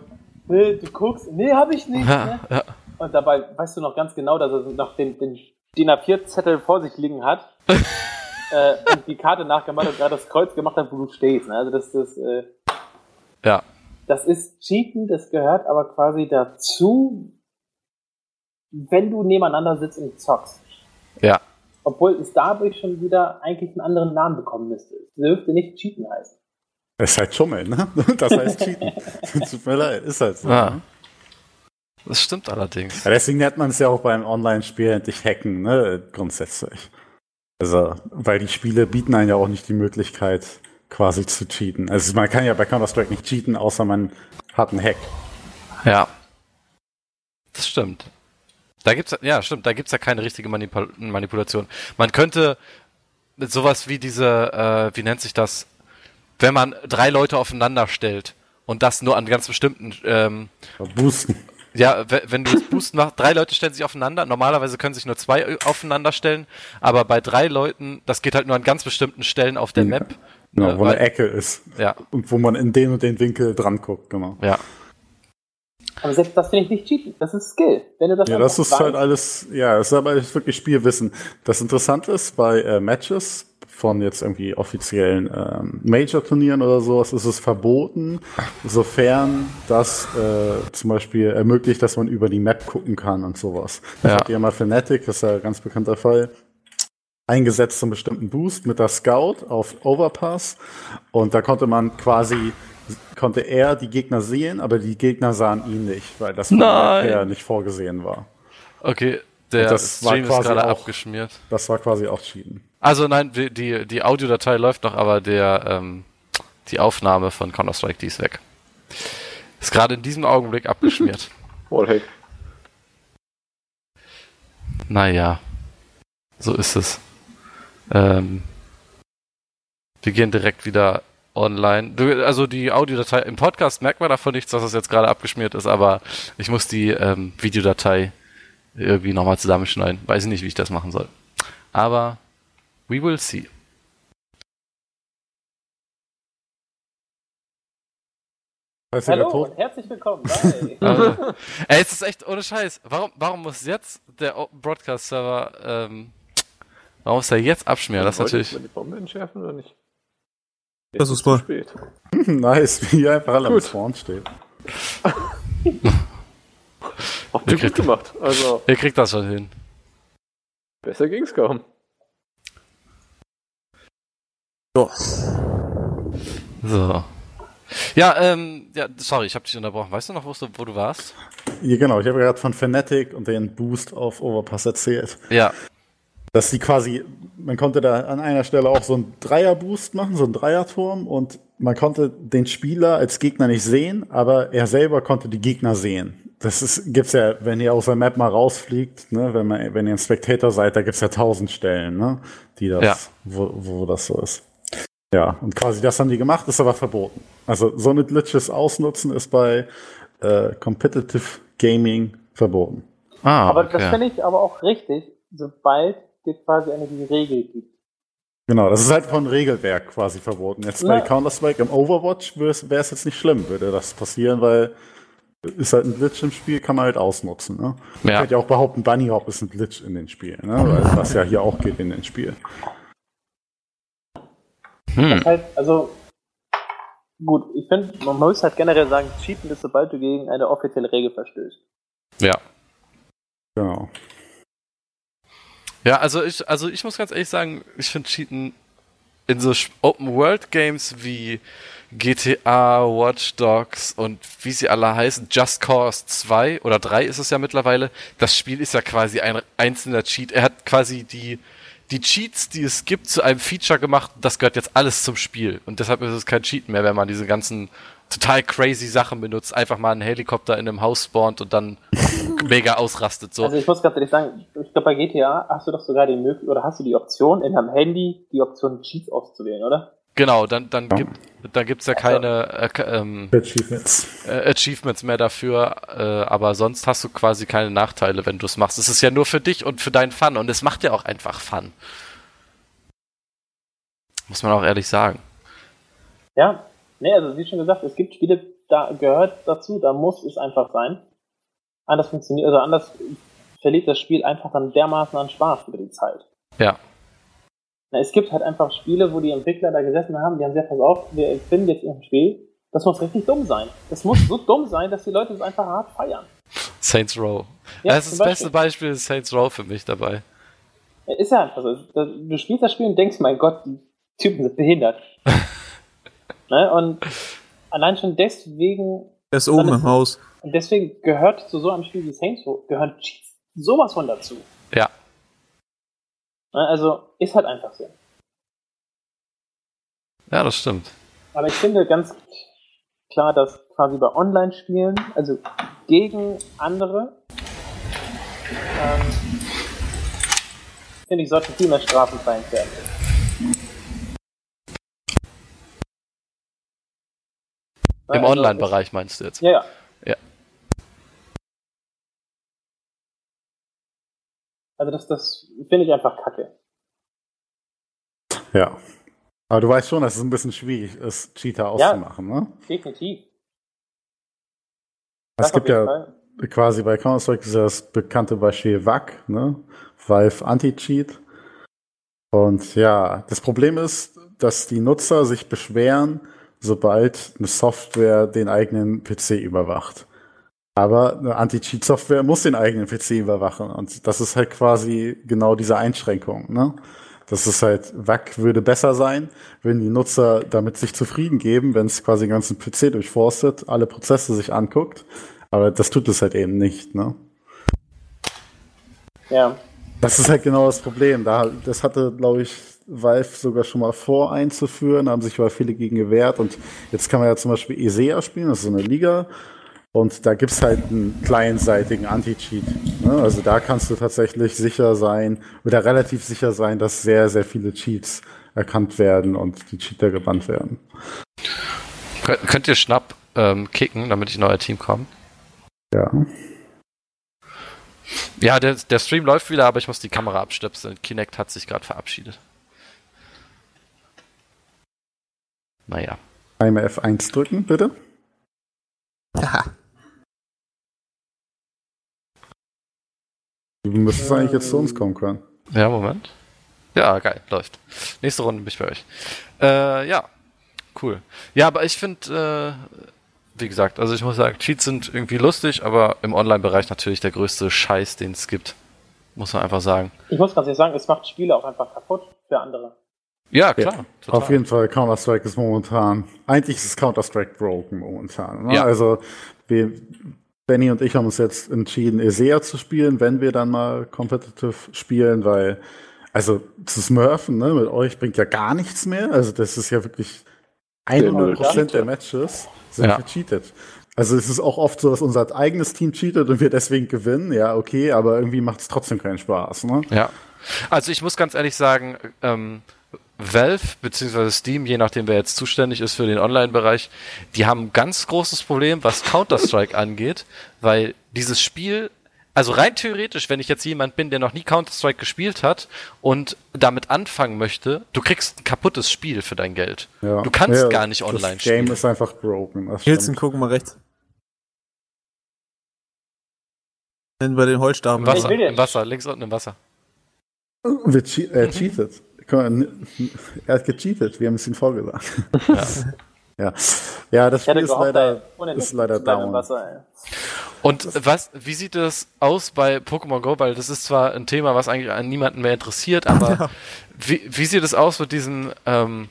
nee, du guckst, nee, hab ich nicht. Ja, Ne? ja. Und dabei weißt du noch ganz genau, dass er noch den, den DIN A4-Zettel vor sich liegen hat äh, und die Karte nachgemacht und gerade das Kreuz gemacht hat, wo du stehst. Ne? Also das, das, äh, ja. das ist Cheaten, das gehört aber quasi dazu, wenn du nebeneinander sitzt und zockst. Ja. Obwohl es dadurch schon wieder eigentlich einen anderen Namen bekommen müsste. Es dürfte nicht Cheaten heißen. Das ist halt Schummeln, ne? Das heißt Cheaten. Tut mir leid, ist halt so. Ah. Ne? Das stimmt allerdings. Ja, deswegen nennt man es ja auch beim Online-Spiel endlich Hacken, ne? Grundsätzlich. Also, weil die Spiele bieten einem ja auch nicht die Möglichkeit, quasi zu cheaten. Also man kann ja bei Counter-Strike nicht cheaten, außer man hat einen Hack. Ja. Das stimmt. Da gibt's ja stimmt, da gibt's ja keine richtige Manipul Manipulation. Man könnte sowas wie diese, äh, wie nennt sich das, wenn man drei Leute aufeinander stellt und das nur an ganz bestimmten, ähm, Boosten. ja, we- wenn du das Boosten machst, drei Leute stellen sich aufeinander. Normalerweise können sich nur zwei aufeinander stellen, aber bei drei Leuten, das geht halt nur an ganz bestimmten Stellen auf der Ja. Map. Genau, Äh, wo weil- eine Ecke ist. Ja, Und wo man in den und den Winkel dran guckt, genau. ja. Aber selbst das finde ich nicht Cheaten. Das ist Skill. Wenn du das Ja, das ist halt alles, ja, das ist aber wirklich Spielwissen. Das Interessante ist bei äh, Matches von jetzt irgendwie offiziellen ähm, Major-Turnieren oder sowas, ist es verboten, sofern das äh, zum Beispiel ermöglicht, dass man über die Map gucken kann und sowas. Das Ja. hat ja mal Fnatic, das ist ja ein ganz bekannter Fall, eingesetzt zum bestimmten Boost mit der Scout auf Overpass und da konnte man quasi konnte er die Gegner sehen, aber die Gegner sahen ihn nicht, weil das her nicht vorgesehen war. Okay, der Das war Stream ist quasi gerade auch- abgeschmiert. Das war quasi auch Cheaten. Also nein, die, die, Audiodatei läuft noch, aber der, ähm, die Aufnahme von Counter-Strike, die ist weg. Ist gerade in diesem Augenblick abgeschmiert. Wallhack. naja, so ist es. Ähm, wir gehen direkt wieder online. Du, also die Audiodatei im Podcast merkt man davon nichts, dass es jetzt gerade abgeschmiert ist, aber ich muss die ähm, Videodatei irgendwie nochmal zusammenschneiden. Weiß ich nicht, wie ich das machen soll. Aber we will see. Er Hallo und herzlich willkommen. Also, ey, es ist echt ohne Scheiß. Warum, warum muss jetzt der O- Broadcast-Server, ähm, warum muss er jetzt abschmieren? Das ist natürlich. die Bombe entschärfen oder nicht? Das ist mal. zu spät. nice, wie einfach alle am. Spawn steht. Habt ihr kriegt- gut gemacht. Also, Ihr kriegt das schon hin. besser ging's kaum. So. Ja, ähm, ja, sorry, ich habe dich unterbrochen. Weißt du noch, wo du, wo du warst? Ja, genau, ich habe gerade von Fnatic und den Boost auf Overpass erzählt. Ja, Dass die quasi, man konnte da an einer Stelle auch so einen Dreier-Boost machen, so einen Dreierturm und man konnte den Spieler als Gegner nicht sehen, aber er selber konnte die Gegner sehen. Das ist, gibt's ja, wenn ihr aus der Map mal rausfliegt, ne, wenn man, wenn ihr ein Spectator seid, da gibt's ja tausend Stellen, ne, die das, Ja. wo, wo das so ist. Ja, und quasi das haben die gemacht, ist aber verboten. Also so eine Glitches ausnutzen ist bei äh, Competitive Gaming verboten. ah, aber das okay. finde ich aber auch richtig, sobald dir quasi eine Regel gibt. Genau, das ist halt von Regelwerk quasi verboten. Jetzt bei Na. Counter-Strike im Overwatch wäre es jetzt nicht schlimm, würde das passieren, weil ist halt ein Glitch im Spiel, kann man halt ausnutzen. Ne? Ich Ja. könnte ja auch behaupten, Bunny Hop ist ein Glitch in den Spielen, ne? weil das ja hier auch geht in den Spielen. Hm. Halt, also, gut, ich finde, man muss halt generell sagen, Cheaten ist, sobald du gegen eine offizielle Regel verstößt. Ja. Genau. Ja, also ich, also ich muss ganz ehrlich sagen, ich finde Cheaten in so Open World Games wie GTA, Watch Dogs und wie sie alle heißen, Just Cause 2 oder 3 ist es ja mittlerweile. Das Spiel ist ja quasi ein einzelner Cheat. Er hat quasi die, die Cheats, die es gibt, zu einem Feature gemacht. Das gehört jetzt alles zum Spiel. Und deshalb ist es kein Cheat mehr, wenn man diese ganzen total crazy Sachen benutzt. Einfach mal einen Helikopter in einem Haus spawnt und dann mega ausrastet. So. Also ich muss ganz ehrlich sagen, ich glaube bei GTA hast du doch sogar die Möglichkeit, oder hast du die Option, in deinem Handy die Option Cheats auszuwählen, oder? Genau, dann, dann Ja. gibt dann gibt's ja keine äh, ähm, Achievements. äh, Achievements mehr dafür, äh, aber sonst hast du quasi keine Nachteile, wenn du es machst. Es ist ja nur für dich und für deinen Fun und es macht ja auch einfach Fun. Muss man auch ehrlich sagen. Ja, nee, also wie schon gesagt, es gibt Spiele, da gehört dazu, da muss es einfach sein. Anders funktioniert, also anders verliert das Spiel einfach dann dermaßen an Spaß über die Zeit. Ja. Na, es gibt halt einfach Spiele, wo die Entwickler da gesessen haben, die haben sehr pass auf, wir finden jetzt irgendein Spiel, das muss richtig dumm sein. Das muss so dumm sein, dass die Leute es einfach hart feiern. Saints Row. Ja, das ist das beste Beispiel. Beispiel ist Saints Row für mich dabei. Ist ja einfach so. Du spielst das Spiel und denkst, mein Gott, die Typen sind behindert. ne? Und allein schon deswegen, Er ist oben im Haus. und deswegen gehört zu so einem Spiel wie Saints Row, Cheats sowas von dazu. Ja. Ne? Also, ist halt einfach so. Ja, das stimmt. Aber ich finde ganz klar, dass quasi bei Online-Spielen, also gegen andere, ähm, finde ich, sollten viel mehr Strafen verhängt werden. Im Also, Online-Bereich meinst du jetzt? Ja, ja. Also das, das finde ich einfach kacke. Ja. Aber du weißt schon, dass es ein bisschen schwierig ist, Cheater Ja. auszumachen, ne? Definitiv. Es Das gibt auf jeden ja Fall. quasi bei Counter-Strike ja das bekannte Beispiel WAC, ne? Valve Anti-Cheat. Und ja, das Problem ist, dass die Nutzer sich beschweren, sobald eine Software den eigenen PC überwacht. Aber eine Anti-Cheat-Software muss den eigenen PC überwachen. Und das ist halt quasi genau diese Einschränkung, ne? Das ist halt, WAC würde besser sein, wenn die Nutzer damit sich zufrieden geben, wenn es quasi den ganzen PC durchforstet, alle Prozesse sich anguckt. Aber das tut es halt eben nicht, ne? Ja. Das ist halt genau das Problem. Da, das hatte, glaube ich, Valve sogar schon mal vor einzuführen, da haben sich aber viele gegen gewehrt. Und jetzt kann man ja zum Beispiel ESEA spielen, das ist so eine Liga. Und da gibt's halt einen kleinseitigen Anti-Cheat. Ne? Also da kannst du tatsächlich sicher sein oder relativ sicher sein, dass sehr, sehr viele Cheats erkannt werden und die Cheater gebannt werden. Könnt, ihr Schnapp ähm, kicken, damit ich in euer Team komme? Ja. Ja, der, der Stream läuft wieder, aber ich muss die Kamera abstöpseln. Kinect hat sich gerade verabschiedet. Naja. Einmal F1 drücken, bitte. Du müsstest eigentlich jetzt zu uns kommen können. Ja, Moment. Ja, geil, läuft. Nächste Runde bin ich bei euch. Äh, ja, cool. Ja, aber ich finde, äh, wie gesagt, also ich muss sagen, Cheats sind irgendwie lustig, aber im Online-Bereich natürlich der größte Scheiß, den es gibt. Muss man einfach sagen. Ich muss ganz ehrlich sagen, es macht Spiele auch einfach kaputt für andere. Ja, klar. Ja, auf jeden Fall, Counter-Strike ist momentan, eigentlich ist Counter-Strike broken momentan. Ne? Ja. Also, wir, Benny und ich haben uns jetzt entschieden, ESEA zu spielen, wenn wir dann mal competitive spielen, weil, also, zu smurfen, ne, mit euch bringt ja gar nichts mehr. Also, das ist ja wirklich 100% der Matches sind Ja. gecheatet. Also, es ist auch oft so, dass unser eigenes Team cheatet und wir deswegen gewinnen. Ja, okay, aber irgendwie macht es trotzdem keinen Spaß, ne? Ja. Also ich muss ganz ehrlich sagen, ähm, Valve bzw. Steam, je nachdem wer jetzt zuständig ist für den Online-Bereich, die haben ein ganz großes Problem, was Counter-Strike angeht, weil dieses Spiel, also rein theoretisch, wenn ich jetzt jemand bin, der noch nie Counter-Strike gespielt hat und damit anfangen möchte, du kriegst ein kaputtes Spiel für dein Geld. Ja. Du kannst Ja, gar nicht online Das Game spielen. ist einfach broken. Hilton, stimmt. guck mal rechts. Bei den Im Holzstaben. Wasser, Ich will jetzt- im Wasser, links unten im Wasser. Wir che er cheatet. Mal, Er hat gecheatet, wir haben es ihm vorgesagt. Ja. ja. ja, das Spiel ist gehofft, leider, ist leider down. Wasser. Und was, wie sieht es aus bei Pokémon Go? Weil das ist zwar ein Thema, was eigentlich an niemanden mehr interessiert, aber wie, wie sieht es aus mit diesen, ähm,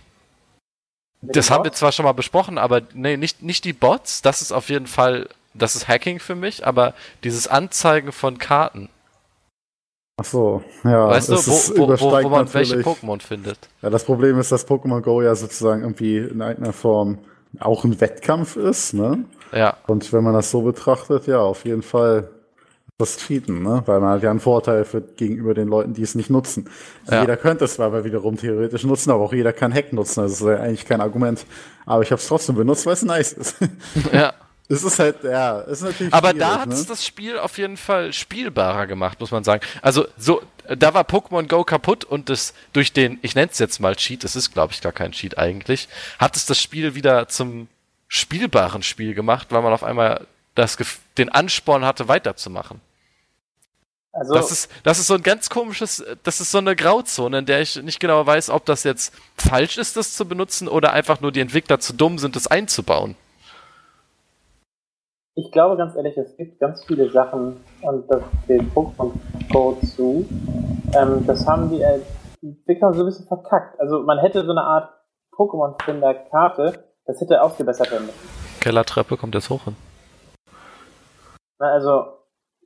Mit das haben wir zwar schon mal besprochen, aber nee, nicht, nicht die Bots, das ist auf jeden Fall, das ist Hacking für mich, aber dieses Anzeigen von Karten, Ach so, ja. weißt du, wo, wo, wo, man welche natürlich- Pokémon findet. Ja, das Problem ist, dass Pokémon Go ja sozusagen irgendwie in irgendeiner Form auch ein Wettkampf ist, ne? Ja, Und wenn man das so betrachtet, ja, auf jeden Fall das Cheaten, ne? Weil man hat ja einen Vorteil für, gegenüber den Leuten, die es nicht nutzen. Ja. Jeder könnte es zwar aber wiederum theoretisch nutzen, aber auch jeder kann Hack nutzen. Das ist ja eigentlich kein Argument. Aber ich habe es trotzdem benutzt, weil es nice ist. ja. es ist halt, ja, es ist natürlich Aber da hat ne? es das Spiel auf jeden Fall spielbarer gemacht, muss man sagen. Also so, da war Pokémon Go kaputt und das durch den, ich nenne es jetzt mal Cheat, es ist glaube ich gar kein Cheat eigentlich, hat es das Spiel wieder zum spielbaren Spiel gemacht, weil man auf einmal das, den Ansporn hatte, weiterzumachen. Also, das ist, das ist so ein ganz komisches, das ist so eine Grauzone, in der ich nicht genau weiß, ob das jetzt falsch ist, das zu benutzen oder einfach nur die Entwickler zu dumm sind, das einzubauen. Ich glaube ganz ehrlich, es gibt ganz viele Sachen und das den Pokémon Go zu. Ähm, das haben die Entwickler so ein bisschen verkackt. Also man hätte so eine Art Pokémon-Finder-Karte, das hätte ausgebessert werden müssen. Kellertreppe kommt jetzt hoch hin. Also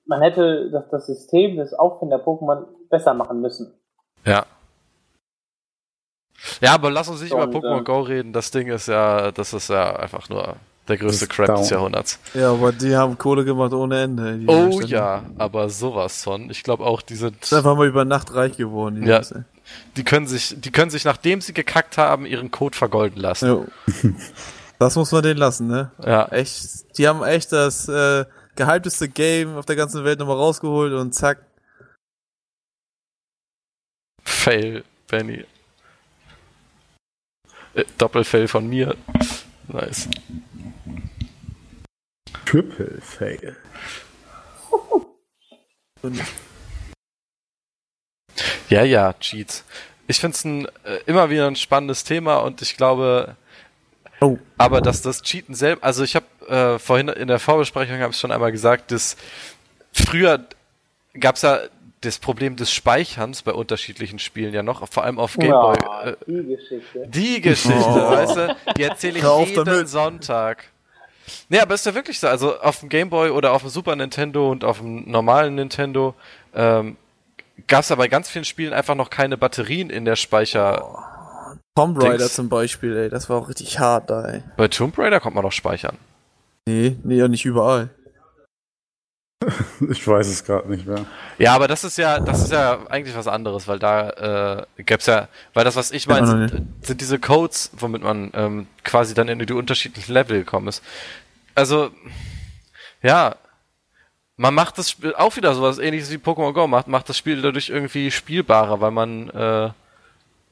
man hätte das, das System des Auffinder-Pokémon besser machen müssen. Ja. Ja, aber lass uns nicht über Pokémon äh, Go reden. Das Ding ist ja, das ist ja einfach nur der größte Crap down. des Jahrhunderts. Ja, aber die haben Kohle gemacht ohne Ende. Oh ja, aber sowas von. Ich glaube auch, die sind. Ist einfach mal über Nacht reich geworden. Die ja. Die können sich, die können sich, nachdem sie gekackt haben, ihren Code vergolden lassen. Jo. das muss man denen lassen, ne? Ja. Echt, die haben echt das, äh, gehypteste Game auf der ganzen Welt nochmal rausgeholt und zack. Fail, Benny. Äh, Doppelfail von mir. Nice. Triple Fail. ja, ja, Cheats. Ich finde es äh, immer wieder ein spannendes Thema und ich glaube, oh. aber dass das Cheaten selbst, also ich habe äh, vorhin in der Vorbesprechung habe ich schon einmal gesagt, dass früher gab es ja das Problem des Speicherns bei unterschiedlichen Spielen ja noch, vor allem auf Gameboy. Ja, äh, die Geschichte. Die Geschichte, oh. weißt du? Die erzähle ich jeden damit. Sonntag. Nee, aber ist ja wirklich so. Also auf dem Gameboy oder auf dem Super Nintendo und auf dem normalen Nintendo ähm, gab es ja bei ganz vielen Spielen einfach noch keine Batterien in der Speicher. Oh. Tomb Raider Dings. zum Beispiel, ey, das war auch richtig hart da, ey. Bei Tomb Raider kommt man noch speichern. Nee, nee, ja nicht überall. ich weiß es gerade nicht mehr. Ja, aber das ist ja, das ist ja eigentlich was anderes, weil da äh, gäb's ja, weil das, was ich meine, sind, sind, diese Codes, womit man ähm, quasi dann in die unterschiedlichen Level gekommen ist. Also, ja, man macht das Spiel auch wieder sowas ähnliches wie Pokémon Go macht, macht das Spiel dadurch irgendwie spielbarer, weil man äh,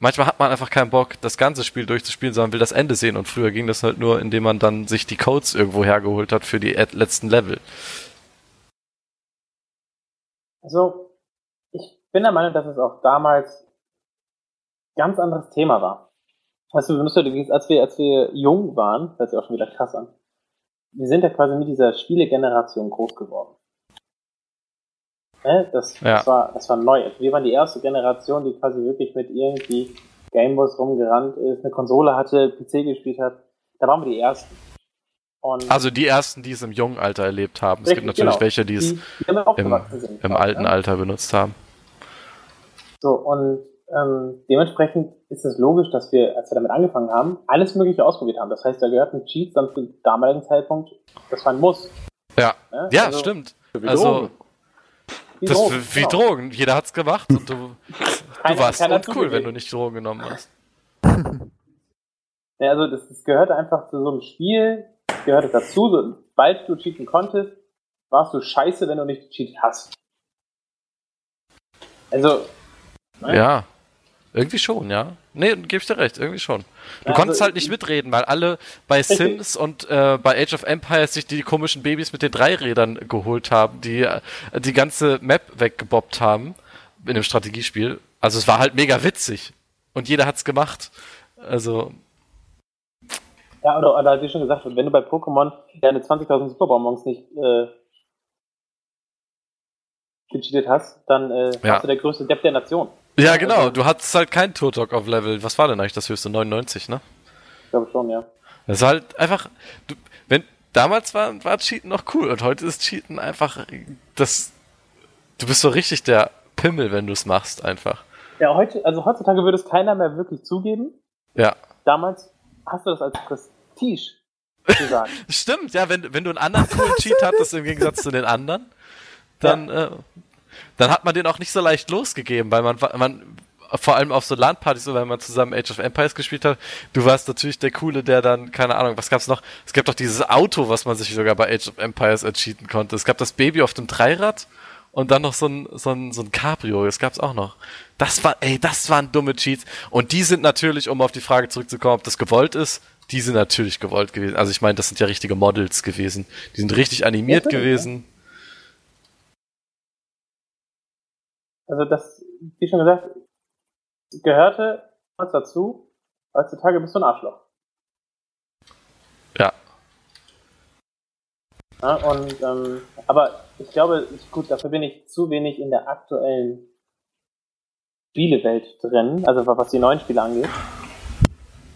manchmal hat man einfach keinen Bock, das ganze Spiel durchzuspielen, sondern will das Ende sehen. Und früher ging das halt nur, indem man dann sich die Codes irgendwo hergeholt hat für die letzten Level. Also, ich bin der Meinung, dass es auch damals ganz anderes Thema war. Weißt du, als wir, als wir jung waren, hört sich auch schon wieder krass an. Wir sind ja quasi mit dieser Spielegeneration groß geworden. Ne? Das, ja. das, war, das war neu. Wir waren die erste Generation, die quasi wirklich mit irgendwie Gameboys rumgerannt ist, eine Konsole hatte, PC gespielt hat. Da waren wir die Ersten. Und also die Ersten, die es im jungen Alter erlebt haben. Es gibt natürlich genau. welche, die es die, die im, sind, im alten ja? Alter benutzt haben. So, und ähm, dementsprechend ist es logisch, dass wir, als wir damit angefangen haben, alles Mögliche ausprobiert haben. Das heißt, da gehörten Cheats dann zum damaligen Zeitpunkt, das war ein Muss. Ja, ja, ja also, stimmt. Also, wie das Drogen, wie genau. Drogen. Jeder hat's gemacht und du, du warst uncool, wenn du nicht Drogen genommen hast. Ja, also das, das gehörte einfach zu so einem Spiel, gehörte dazu, so, sobald du cheaten konntest, warst du scheiße, wenn du nicht gecheatet hast. Also. Nein? Ja. Irgendwie schon, ja. Nee, gebe ich dir recht, irgendwie schon. Du ja, konntest also, halt nicht mitreden, weil alle bei Sims und äh, bei Age of Empires sich die komischen Babys mit den Dreirädern geholt haben, die äh, die ganze Map weggebobbt haben in dem Strategiespiel. Also es war halt mega witzig. Und jeder hat's gemacht. Also. Ja, oder, oder wie schon gesagt, wenn du bei Pokémon deine 20.000 Superbonbons nicht äh, gecheatet hast, dann äh, ja. hast du der größte Depp der Nation. Ja, genau. Du hattest halt kein Turtok auf Level. Was war denn eigentlich das höchste? 99, ne? Ich glaube schon, ja. Das ist halt einfach. Du, wenn damals war, war Cheaten noch cool und heute ist Cheaten einfach das. Du bist so richtig der Pimmel, wenn du es machst, einfach. Ja, heute, also heutzutage würde es keiner mehr wirklich zugeben. Ja. Damals hast du das als Gesagt. Stimmt, ja, wenn, wenn du einen anderen coolen Cheat hattest im Gegensatz zu den anderen, dann ja. äh, dann hat man den auch nicht so leicht losgegeben, weil man, man vor allem auf so LAN-Partys, so, wenn man zusammen Age of Empires gespielt hat, du warst natürlich der Coole, der dann, keine Ahnung, was gab's noch? Es gab doch dieses Auto, was man sich sogar bei Age of Empires entschieden konnte. Es gab das Baby auf dem Dreirad und dann noch so ein, so ein, so ein Cabrio, das gab's auch noch. Das war, ey, das waren dumme Cheats. Und die sind natürlich, um auf die Frage zurückzukommen, ob das gewollt ist, die sind natürlich gewollt gewesen. Also ich meine, das sind ja richtige Models gewesen. Die sind richtig animiert Natürlich, gewesen. Also das, wie schon gesagt, gehörte was dazu. Heutzutage bist du ein Arschloch. Ja. Ja, und, ähm, aber ich glaube, ich, gut, dafür bin ich zu wenig in der aktuellen Spielewelt drin, also was die neuen Spiele angeht.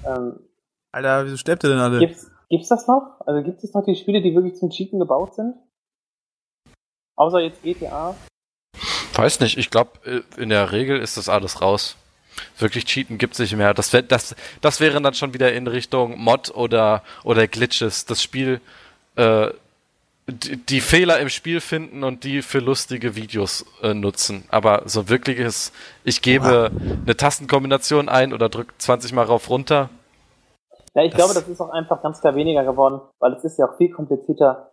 Ähm, Alter, wieso sterbt ihr denn alle? gibt's, gibt's das noch? Also gibt es noch die Spiele, die wirklich zum Cheaten gebaut sind? Außer jetzt GTA? Weiß nicht, ich glaube, in der Regel ist das alles raus. Wirklich Cheaten gibt's nicht mehr. Das, wär, das, das wäre dann schon wieder in Richtung Mod oder, oder Glitches. Das Spiel, äh, die, die Fehler im Spiel finden und die für lustige Videos äh, nutzen. Aber so wirkliches, ich gebe eine Tastenkombination ein oder drück 20 mal rauf runter. Ja, ich Das- glaube, das ist auch einfach ganz klar weniger geworden, weil es ist ja auch viel komplizierter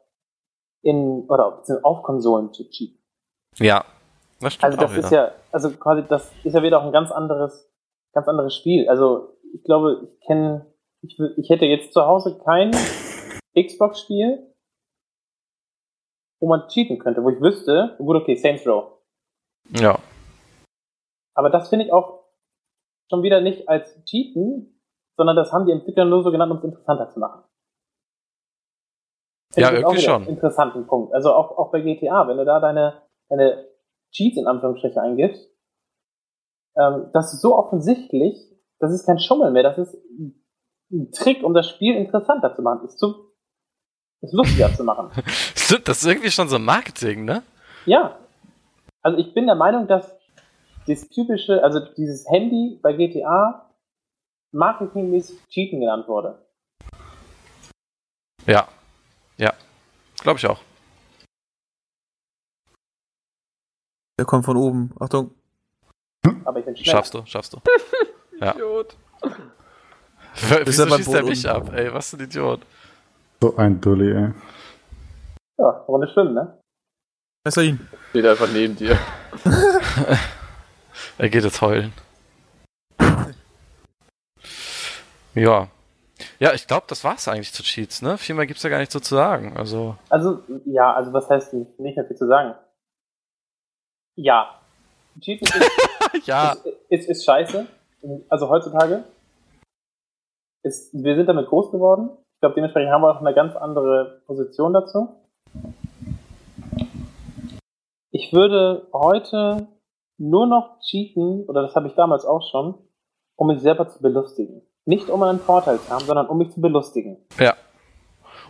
in, oder auf Konsolen zu cheaten. Ja, das stimmt Also das auch ist wieder. ja, also quasi, das ist ja wieder auch ein ganz anderes, ganz anderes Spiel. Also ich glaube, ich kenne, ich, ich hätte jetzt zu Hause kein Xbox-Spiel, wo man cheaten könnte, wo ich wüsste, gut, okay, Saints Row. Ja. Aber das finde ich auch schon wieder nicht als Cheaten, sondern das haben die Entwickler nur so genannt, um es interessanter zu machen. Finde Ja, irgendwie schon. Interessanten Punkt. Also auch, auch bei GTA, wenn du da deine, deine Cheats in Anführungsstrichen eingibst, ähm, das ist so offensichtlich, das ist kein Schummel mehr, das ist ein Trick, um das Spiel interessanter zu machen, ist zu, ist lustiger zu machen. Stimmt, das ist irgendwie schon so Marketing, ne? Ja. Also ich bin der Meinung, dass das typische, also dieses Handy bei GTA marketingmäßig Cheaten genannt wurde. Ja. Ja. Glaube ich auch. Der kommt von oben. Achtung. Aber ich bin schnell. Schaffst du, schaffst du. Ja. Idiot. Wieso er schießt der Boot mich unten. ab, ey? Was ein Idiot. So ein Dulli, ey. Ja, Runde schwimmen, ne? Besser ihn. Steht einfach neben dir. Er geht jetzt heulen. Ja. Ja, ich glaube, das war's eigentlich zu Cheats, ne? Viel mehr gibt's ja gar nicht so zu sagen. Also, Also, ja, also was heißt nicht, nicht mehr viel zu sagen? Ja. Cheaten ist, ja. ist, ist, ist scheiße. Also heutzutage. Ist, wir sind damit groß geworden. Ich glaube, dementsprechend haben wir auch eine ganz andere Position dazu. Ich würde heute nur noch cheaten, oder das habe ich damals auch schon, um mich selber zu belustigen. Nicht um einen Vorteil zu haben, sondern um mich zu belustigen. Ja.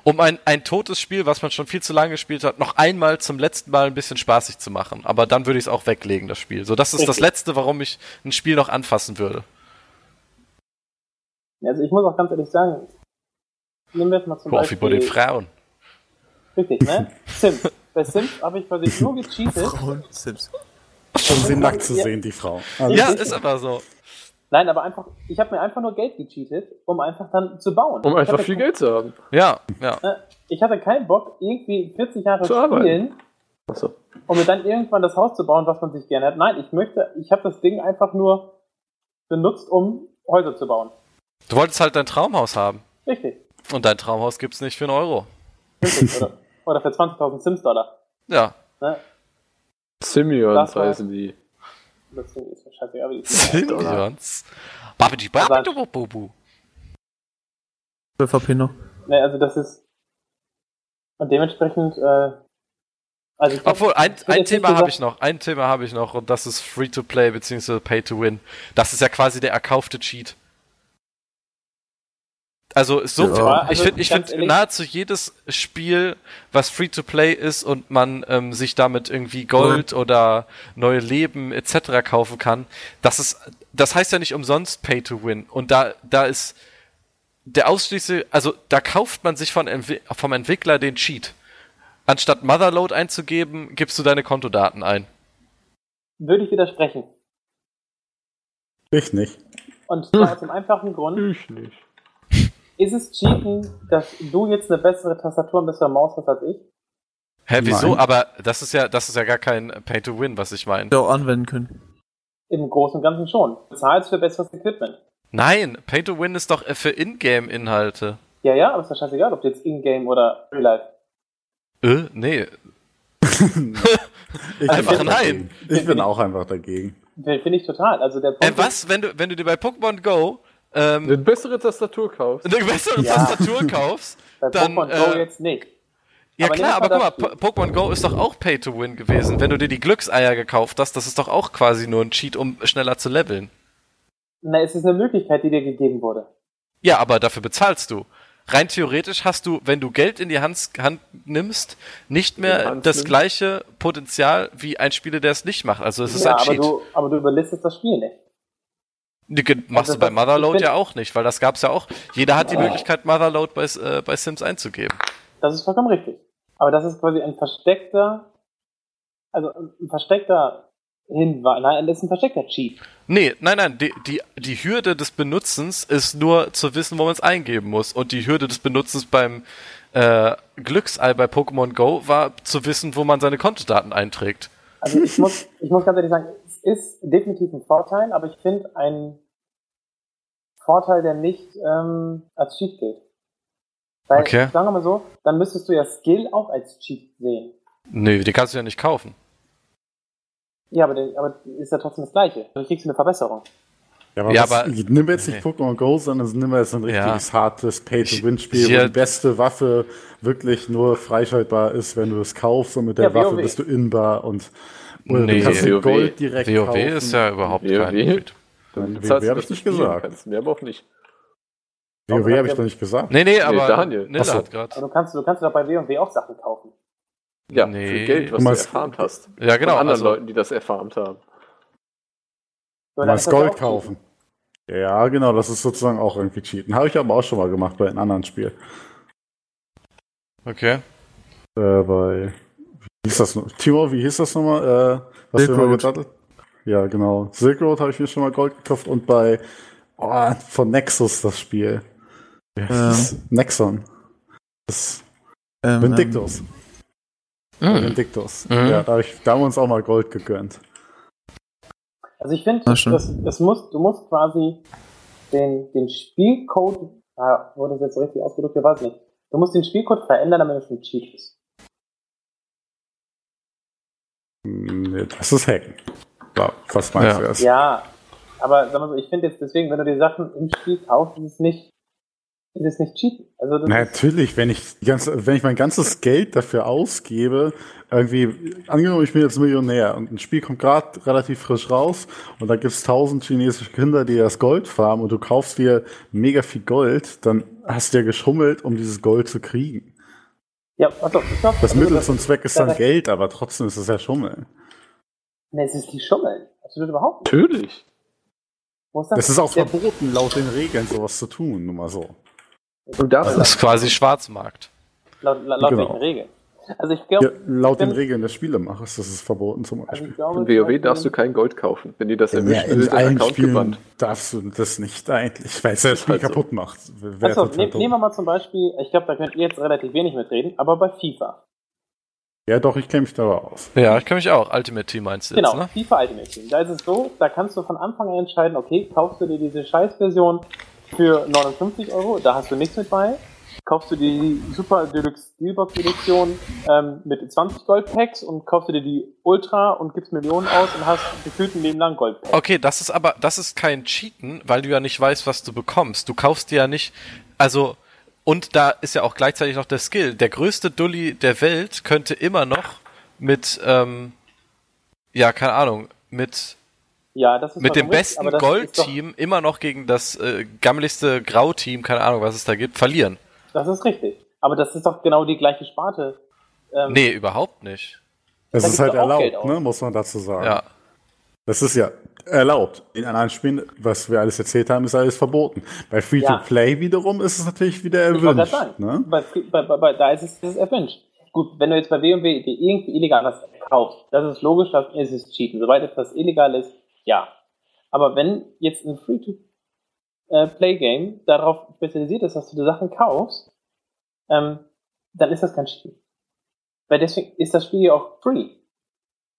Um ein, ein totes Spiel, was man schon viel zu lange gespielt hat, noch einmal zum letzten Mal ein bisschen spaßig zu machen. Aber dann würde ich es auch weglegen, das Spiel. So, das ist das Richtig. Letzte, warum ich ein Spiel noch anfassen würde. Also ich muss auch ganz ehrlich sagen, nehmen wir jetzt mal zum Coffee bei den Beispiel... Frauen. Richtig, ne? Sims. Bei Sims habe ich quasi nur gecheatet. Frauen Sims. Um sie nackt zu sehen, die Frau. Also, Ja, ist aber so. Nein, aber einfach, ich habe mir einfach nur Geld gecheatet, um einfach dann zu bauen. Um ich einfach viel kein- Geld zu haben. Ja, ja. Ne? Ich hatte keinen Bock, irgendwie 40 Jahre Zu spielen, Achso. um mir dann irgendwann das Haus zu bauen, was man sich gerne hat. Nein, ich möchte, ich habe das Ding einfach nur benutzt, um Häuser zu bauen. Du wolltest halt dein Traumhaus haben. Richtig. Und dein Traumhaus gibt's nicht für einen Euro. Richtig. oder, oder für 20.000 Sims-Dollar. Ja. Ne? War- heißen die. Das Ding ist mir scheißegal, wie die Simians. Babidi Babidu Für Pino. Ne, also das ist. Und dementsprechend, äh, also ich Obwohl, ein, ich ein Thema habe ich noch. Ein Thema habe ich noch und das ist Free-to-Play bzw. Pay-to-Win. Das ist ja quasi der erkaufte Cheat. Also so Ja. Also, ich finde ich ehrlich- nahezu jedes Spiel, was Free-to-Play ist und man ähm, sich damit irgendwie Gold oder neue Leben etc. kaufen kann, das ist, das heißt ja nicht umsonst Pay-to-Win. Und da, da ist der ausschließliche, also da kauft man sich von, Entwi- vom Entwickler den Cheat. Anstatt Motherload einzugeben, gibst du deine Kontodaten ein. Würde ich widersprechen. ich nicht. Und zwar aus dem einfachen Grund, Ich nicht. Ist es cheaten, dass du jetzt eine bessere Tastatur und bessere Maus hast als ich? Hä, wieso? Nein. Aber das ist ja, das ist ja gar kein Pay-to-Win, was ich meine. Der auch anwenden können. Im Großen und Ganzen schon. Du zahlst für besseres Equipment. Nein, Pay to Win ist doch für Ingame-Inhalte. Ja, ja, aber ist doch scheißegal, ob du jetzt in-game oder real life. Äh, nee. Ich Einfach bin nein. dagegen. Ich bin auch einfach dagegen. Finde ich total. Also der Äh, Punkt was, wenn du, wenn du dir bei Pokémon Go ähm, Eine bessere Tastatur kaufst. eine bessere Ja. Tastatur kaufst, bei dann, Pokémon Go äh, jetzt nicht. Ja Aber klar, aber guck mal mal, Po- Pokémon Go ist doch auch Pay to Win gewesen. Wenn du dir die Glückseier gekauft hast, das ist doch auch quasi nur ein Cheat, um schneller zu leveln. Na, es ist eine Möglichkeit, die dir gegeben wurde. Ja, aber dafür bezahlst du. Rein theoretisch hast du, wenn du Geld in die Hand, Hand nimmst, nicht mehr das nimmst. gleiche Potenzial wie ein Spieler, der es nicht macht. Also es ist ja, ein aber Cheat. du, aber du überlistest das Spiel nicht. Ge- machst Also du bei Motherload ja auch nicht, weil das gab's ja auch. Jeder hat die Möglichkeit, Motherload bei, äh, bei Sims einzugeben. Das ist vollkommen richtig. Aber das ist quasi ein versteckter, also ein versteckter Hinweis. Nein, das ist ein versteckter Cheat. Nee, nein, nein, die, die, die Hürde des Benutzens ist nur zu wissen, wo man es eingeben muss. Und die Hürde des Benutzens beim äh, Glücksei bei Pokémon Go war zu wissen, wo man seine Kontodaten einträgt. Also ich muss, ich muss ganz ehrlich sagen, es ist definitiv ein Vorteil, aber ich finde einen Vorteil, der nicht ähm, als Cheat gilt. Weil, Okay. sagen wir mal so, dann müsstest du ja Skill auch als Cheat sehen. Nee, die kannst du ja nicht kaufen. Ja, aber, der, aber ist ja trotzdem das Gleiche. Du kriegst eine Verbesserung. Ja, aber, Ja, was, aber- nimm jetzt nicht Nee. Pokémon Go, sondern nimm jetzt ein Ja. richtiges hartes Pay-to-Win-Spiel, wo die beste Waffe wirklich nur freischaltbar ist, wenn du es kaufst und mit der Ja, Waffe bist du inbar und oder Nee. du kannst WoW. Gold direkt WoW kaufen. ist ja überhaupt WoW? kein. Nein, Das WoW habe ich du nicht gesagt. Kannst. Mehr aber auch nicht. WoW habe ich doch nicht gesagt. Nee, nee, aber Daniel. Nilla so. hat grad. Aber du kannst, du kannst doch bei W&W auch Sachen kaufen. Ja, Nee. für Geld, was Du du meinst- erfarmt hast. Ja, genau. Von anderen Also, Leuten, die das erfarmt haben. Du dann meinst Gold kaufen. Ja, genau, das ist sozusagen auch irgendwie Cheaten. Habe ich aber auch schon mal gemacht bei einem anderen Spiel. okay. Äh, bei, hieß das noch? Timo, wie hieß das nochmal? Äh, was Silk wir Road. Ja, genau. Silk Road habe ich mir schon mal Gold gekauft und bei oh, von Nexus das Spiel. Wie heißt Ähm. das? Nexon. Das Ähm, Vindictus. Hm. Vindictus. Mhm. Ja, da, hab ich, da haben wir uns auch mal Gold gegönnt. Also ich finde, das, das muss, du musst quasi den, den Spielcode, ah, wurde das jetzt so richtig ausgedrückt, ich weiß nicht. Du musst den Spielcode verändern, damit es ein Cheat ist. Hm, Nee, das ist Hacken. Ja, was meinst Ja. du das? Ja, aber sag mal so, ich finde jetzt deswegen, wenn du die Sachen im Spiel kaufst, ist es nicht, ist es nicht Cheat. Also Natürlich, wenn ich, die ganze, wenn ich mein ganzes Geld dafür ausgebe, irgendwie, angenommen, ich bin jetzt Millionär und ein Spiel kommt gerade relativ frisch raus und da gibt's tausend chinesische Kinder, die das Gold farmen und du kaufst dir mega viel Gold, dann hast du ja geschummelt, um dieses Gold zu kriegen. Ja, also, ich glaub, Das also, Mittel zum Zweck ist dann Geld, aber trotzdem ist es ja Schummeln. Ne, es ist die Schummeln. Absolut überhaupt nicht. Natürlich. Ist das? Es ist auch Der- verboten, laut den Regeln sowas zu tun, nur mal so. Du darfst Das ist quasi Schwarzmarkt. Laut, laut, laut Genau. welchen Regeln? Also ich glaube, Ja, laut den Regeln des Spielemachers ist es verboten zum also Beispiel. ich glaube, In WoW darfst du kein Gold kaufen. Wenn die das Ja, erwischen, in wird dein allen Account Spielen gebannt. darfst du das nicht eigentlich, weil es das Ist Spiel halt so. kaputt macht. Achso, nehm, dumm. nehmen wir mal zum Beispiel, ich glaube, da könnt ihr jetzt relativ wenig mitreden, aber bei FIFA. Ja, doch, ich kenne mich da aus. Ja, ich kenne mich auch. Ultimate Team meinst du Genau, jetzt, ne? FIFA Ultimate Team. Da ist es so, da kannst du von Anfang an entscheiden, okay, kaufst du dir diese Scheißversion für 59 Euro, da hast du nichts mit bei. Kaufst du dir die Super Deluxe Steelbox Edition ähm, mit 20 Goldpacks und kaufst du dir die Ultra und gibst Millionen aus und hast gefühlt ein Leben lang Goldpacks. Okay, das ist aber, das ist kein Cheaten, weil du ja nicht weißt, was du bekommst. Du kaufst dir ja nicht, also, und da ist ja auch gleichzeitig noch der Skill. Der größte Dulli der Welt könnte immer noch mit, ähm, ja, keine Ahnung, mit, Ja, mit dem richtig, besten Goldteam immer noch gegen das äh, gammeligste Grauteam, keine Ahnung, was es da gibt, verlieren. Das ist richtig. Aber das ist doch genau die gleiche Sparte. Ähm, Nee, überhaupt nicht. Es ist halt erlaubt, ne, muss man dazu sagen. Ja. Das ist ja erlaubt. In anderen Spielen, was wir alles erzählt haben, ist alles verboten. Bei Free-to-Play wiederum ist es natürlich wieder erwünscht. sagen, Ne? bei, bei, bei, bei, da ist es, ist es erwünscht. Gut, wenn du jetzt bei dir irgendwie illegal was kaufst, das ist logisch, das ist es Cheaten. Sobald etwas illegal ist, ja. Aber wenn jetzt ein Free-to-Play-Game darauf spezialisiert ist, dass du die Sachen kaufst, ähm, dann ist das kein Cheaten. Weil deswegen ist das Spiel ja auch free.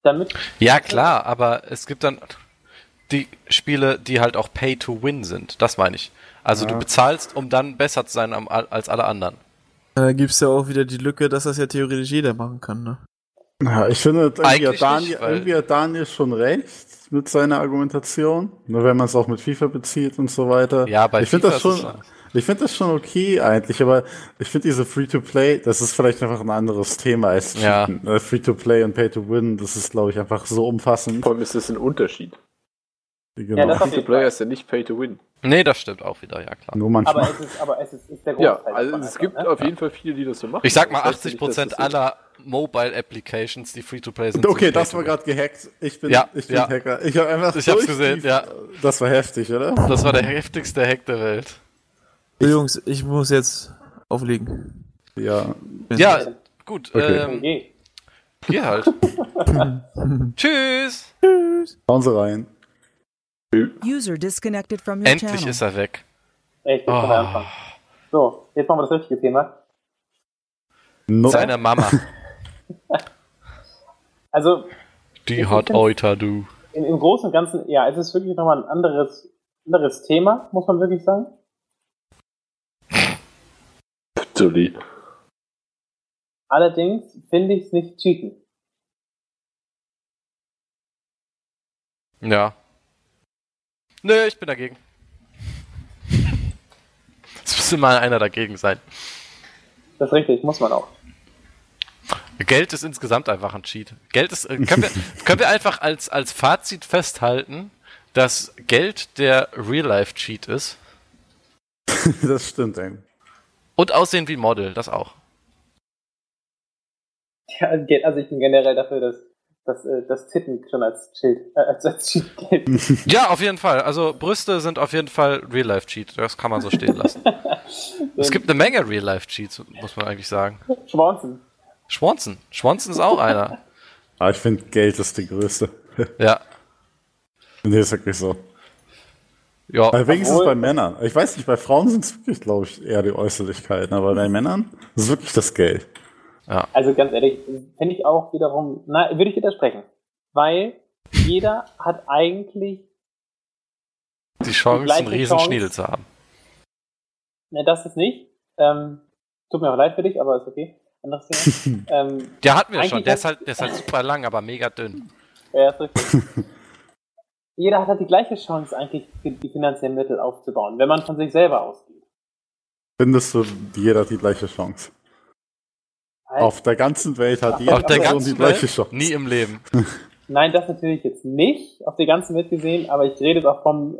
Damit, Ja, klar, aber es gibt dann. die Spiele, die halt auch Pay to Win sind. Das meine ich. Also Ja. du bezahlst, um dann besser zu sein am, als alle anderen. Da gibt's ja auch wieder die Lücke, dass das ja theoretisch jeder machen kann, ne? Ja, ich finde, irgendwie Eigentlich hat, Daniel, nicht, irgendwie hat Daniel schon recht mit seiner Argumentation. Nur wenn man es auch mit FIFA bezieht und so weiter. Ja, bei ich finde FIFA das schon, ich finde das schon okay eigentlich, aber ich finde diese Free-to-Play, das ist vielleicht einfach ein anderes Thema als Ja. Cheaten. Free-to-Play und Pay-to-Win, das ist, glaube ich, einfach so umfassend. Vor allem ist das ein Unterschied. Genau. Ja, das Free-to-Play ist ja nicht Pay to Win. Nee, das stimmt auch wieder, ja klar. Nur manchmal. Aber es ist, aber es ist, ist der Ja, Großteil. also davon es einfach, gibt ne? auf jeden Fall viele, die das so machen. Ich sag mal, Das heißt ja 80% nicht, dass das aller Mobile Applications, die Free-to-Play sind. okay, sind das war gerade gehackt. Ich bin, Ja, ich bin ja. Hacker. Ich habe einfach Ich hab's gesehen, ja. Das war heftig, oder? Das war der heftigste Hack der Welt. So, Jungs, ich muss jetzt auflegen. Ja. Ja, gut. Okay. Ähm, Geh. geh halt. Tschüss. Schauen Sie rein. Endlich channel. ist er weg. Echt, das Oh. war Anfang. So, jetzt machen wir das richtige Thema. No. Seine Mama. Also, Die hat Euter, du. im, im Großen und Ganzen, ja, es ist wirklich nochmal ein anderes, anderes Thema, muss man wirklich sagen. Solid. Allerdings finde ich es nicht cheaten. Ja. Nö, ich bin dagegen. Es müsste mal einer dagegen sein. Das ist richtig, muss man auch. Geld ist insgesamt einfach ein Cheat. Geld ist, äh, können wir, können wir einfach als, als Fazit festhalten, dass Geld der Real-Life-Cheat ist das stimmt, ey. und aussehen wie Model, das auch. Ja, also ich bin generell dafür, dass, dass, äh, das Titten schon als Schild, äh, als, als Cheat gilt. Ja, auf jeden Fall. Also Brüste sind auf jeden Fall Real-Life-Cheat. Das kann man so stehen lassen. es gibt eine Menge Real-Life-Cheats, muss man eigentlich sagen. Schwanzen. Schwanzen. Schwanzen ist auch einer. Aber ich finde, Geld ist die größte. Ja. nee, ist wirklich so. Ja. Weil wenigstens Obwohl- bei Männern. Ich weiß nicht, bei Frauen sind es wirklich, glaube ich, eher die Äußerlichkeiten, aber bei Männern ist es wirklich das Geld. Also ganz ehrlich, finde ich auch wiederum, na, würde ich widersprechen. Weil jeder hat eigentlich, Die Chance, einen riesen Chance. Schniedel zu haben. ne, das ist nicht, ähm, tut mir auch leid für dich, aber ist okay. Anderes Thema. ähm, Der hatten wir schon. Der ist, halt, der ist halt super lang, aber mega dünn. ja, ist richtig. jeder hat halt die gleiche Chance eigentlich, die finanziellen Mittel aufzubauen, wenn man von sich selber ausgeht. Findest du, jeder hat die gleiche Chance? Auf der ganzen Welt hat jede Auf der Person ganzen die gleiche Welt? Chance. Nie im Leben. Nein, das natürlich jetzt nicht auf der ganzen Welt gesehen, aber ich rede auch vom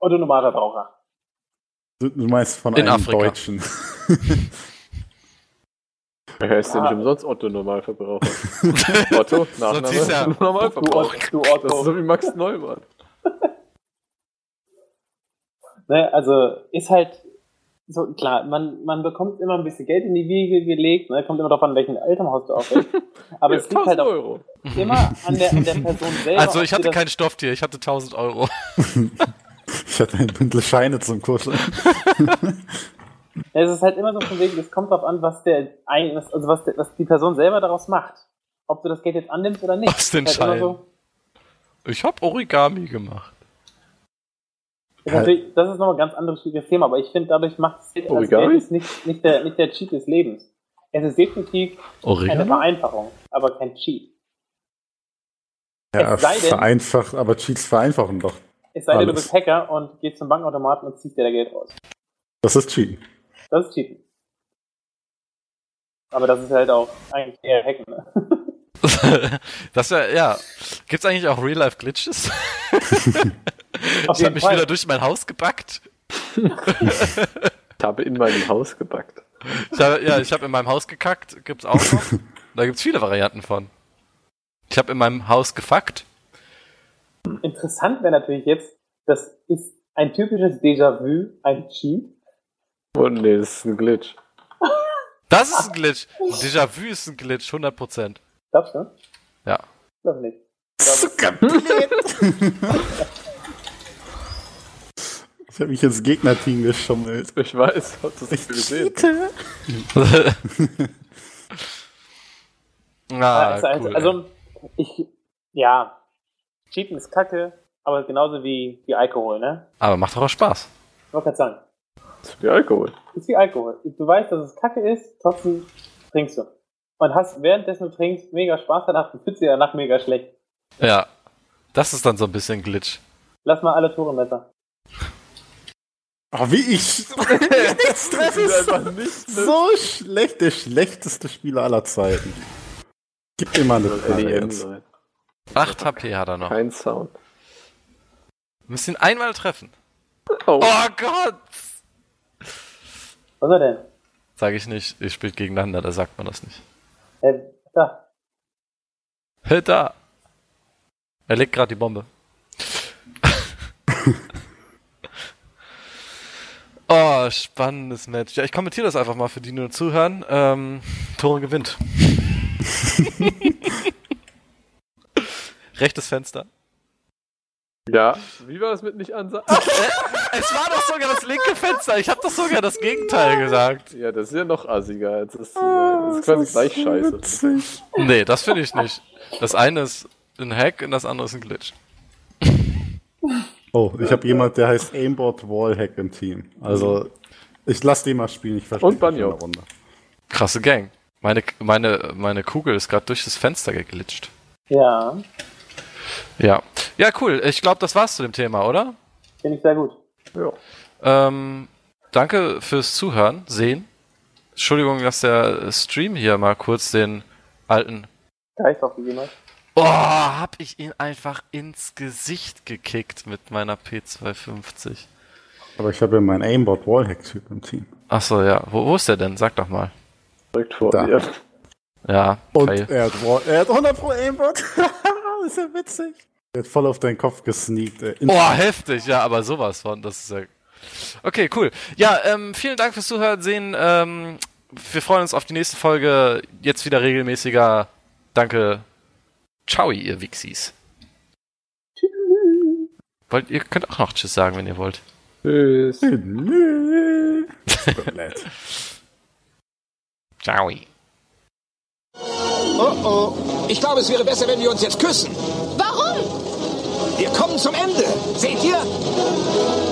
Otto Normalverbraucher. Du, du meinst von In einem Afrika. Deutschen. Er heißt ja Ah. nicht umsonst Otto Normalverbraucher. Otto, Nachname, er- Du, Normalverbraucher. Otto- du Das ist Otto. so wie Max Neumann. Ne, also ist halt so klar, man, man bekommt immer ein bisschen Geld in die Wiege gelegt, ne, kommt immer darauf an, welchen Elternhaus du aufwächst. Aber es liegt halt auch Euro. immer an der, an der Person selber. Also ich hatte kein Stofftier, ich hatte 1000 Euro. Ich hatte ein Bündel Scheine zum Kuscheln. Es ist halt immer so von wegen, es kommt darauf an, was der ein- was- also was, der, was die Person selber daraus macht. Ob du das Geld jetzt annimmst oder nicht. Aus den Ist halt Scheinen. Ich habe Origami gemacht. Ist das ist nochmal ein ganz anderes schwieriges Thema, aber ich finde, dadurch macht es also Origami? Geld ist nicht, nicht, der, nicht der Cheat des Lebens. Es ist definitiv eine Origami? Vereinfachung, aber kein Cheat. Ja, Es sei denn- vereinfacht, aber Cheats vereinfachen doch. Es sei denn, du bist Hacker und gehst zum Bankautomaten und ziehst dir da Geld raus. Das ist Cheaten. Das ist Cheaten. Aber das ist halt auch eigentlich eher Hacken. Ne? das ja, ja. Gibt's eigentlich auch Real-Life-Glitches? Auf Ich habe mich wieder durch mein Haus gebackt. Ich habe in meinem Haus gebackt. Ich hab, ja, ich habe in meinem Haus gekackt, gibt's auch noch. Da gibt's viele Varianten von. Ich habe in meinem Haus gefuckt. Interessant wäre natürlich jetzt, das ist ein typisches Déjà-vu, ein Cheat. Oh nee, das ist ein Glitch. Das ist ein Glitch. Déjà-vu ist ein Glitch, 100%. Glaubst du? Ja. Glaub nicht. Ich habe mich ins Gegnerteam geschummelt. Ich weiß, hab das nicht gesehen. ah, also, cool. also, ich, ja, Cheaten ist kacke. Aber genauso wie, wie Alkohol, ne? Aber macht doch auch Spaß. Ich wollte gerade sagen, Das ist wie Alkohol. ist wie Alkohol. Du weißt, dass es Kacke ist, trotzdem trinkst du. Und hast währenddessen du trinkst mega Spaß danach, du fühlst dich danach mega schlecht. Ja. Das ist dann so ein bisschen Glitch. Lass mal alle Tore besser. Oh, wie ich. Nichts treffe ist nicht. so schlecht. Der schlechteste Spieler aller Zeiten. Gib mir mal eine jetzt. Leute. 8 HP hat er noch. Kein Sound. Wir müssen ihn einmal treffen. Oh, Oh Gott! Was ist er denn? Sag ich nicht. Ihr spielt gegeneinander, da sagt man das nicht. Äh, da. Hey, da! Er legt gerade die Bombe. oh, spannendes Match. Ja, ich kommentiere das einfach mal für die, die nur zuhören. Ähm, Tore gewinnt. Rechtes Fenster. ja. Wie war das mit nicht ansagen? Es war doch sogar das linke Fenster. Ich habe doch sogar das Gegenteil gesagt. Ja, das ist ja noch assiger als das zu sein. Das ist quasi gleich scheiße. Witzig. Nee, das finde ich nicht. Das eine ist ein Hack und das andere ist ein Glitch. Oh, ich habe jemand, der heißt Aimbot Wallhack im Team. Also, ich lasse den mal spielen. Ich verstehe Und Banjo. Runde. Krasse Gang. Meine, meine, meine Kugel ist gerade durch das Fenster geglitscht. Ja, Ja. Ja, cool. Ich glaube, das war's zu dem Thema, oder? finde ich sehr gut. Ja. Ähm, danke fürs Zuhören, Sehen. Entschuldigung, dass der Stream hier mal kurz den alten. Geist aufgegeben hat. Oh, hab ich ihn einfach ins Gesicht gekickt mit meiner P250. Aber ich habe ja meinen Aimbot Wallhack-Typ im Team. Ach so, ja. Wo, wo ist der denn? Sag doch mal. Direkt vor Da. dir. Ja, Und geil. er hat, Wall er hat 100 Pro Aimbot. das ist ja witzig. Er hat voll auf deinen Kopf gesneakt. In- Oh, heftig, ja, aber sowas von, das ist ja. Okay, cool. Ja, ähm, vielen Dank fürs Zuhören, sehen. Ähm, wir freuen uns auf die nächste Folge. Jetzt wieder regelmäßiger. Danke. Ciao, ihr Wixis. Wollt, ihr könnt auch noch Tschüss sagen, wenn ihr wollt. Tschüss. Ciao. Oh oh. Ich glaube, es wäre besser, wenn wir uns jetzt küssen. Warum? Wir kommen zum Ende. Seht ihr?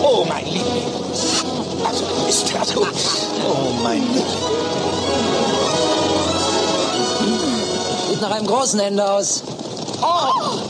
Oh, mein Liebling. Also, ist das gut. Oh, mein Liebling. Sieht nach einem großen Ende aus. Oh!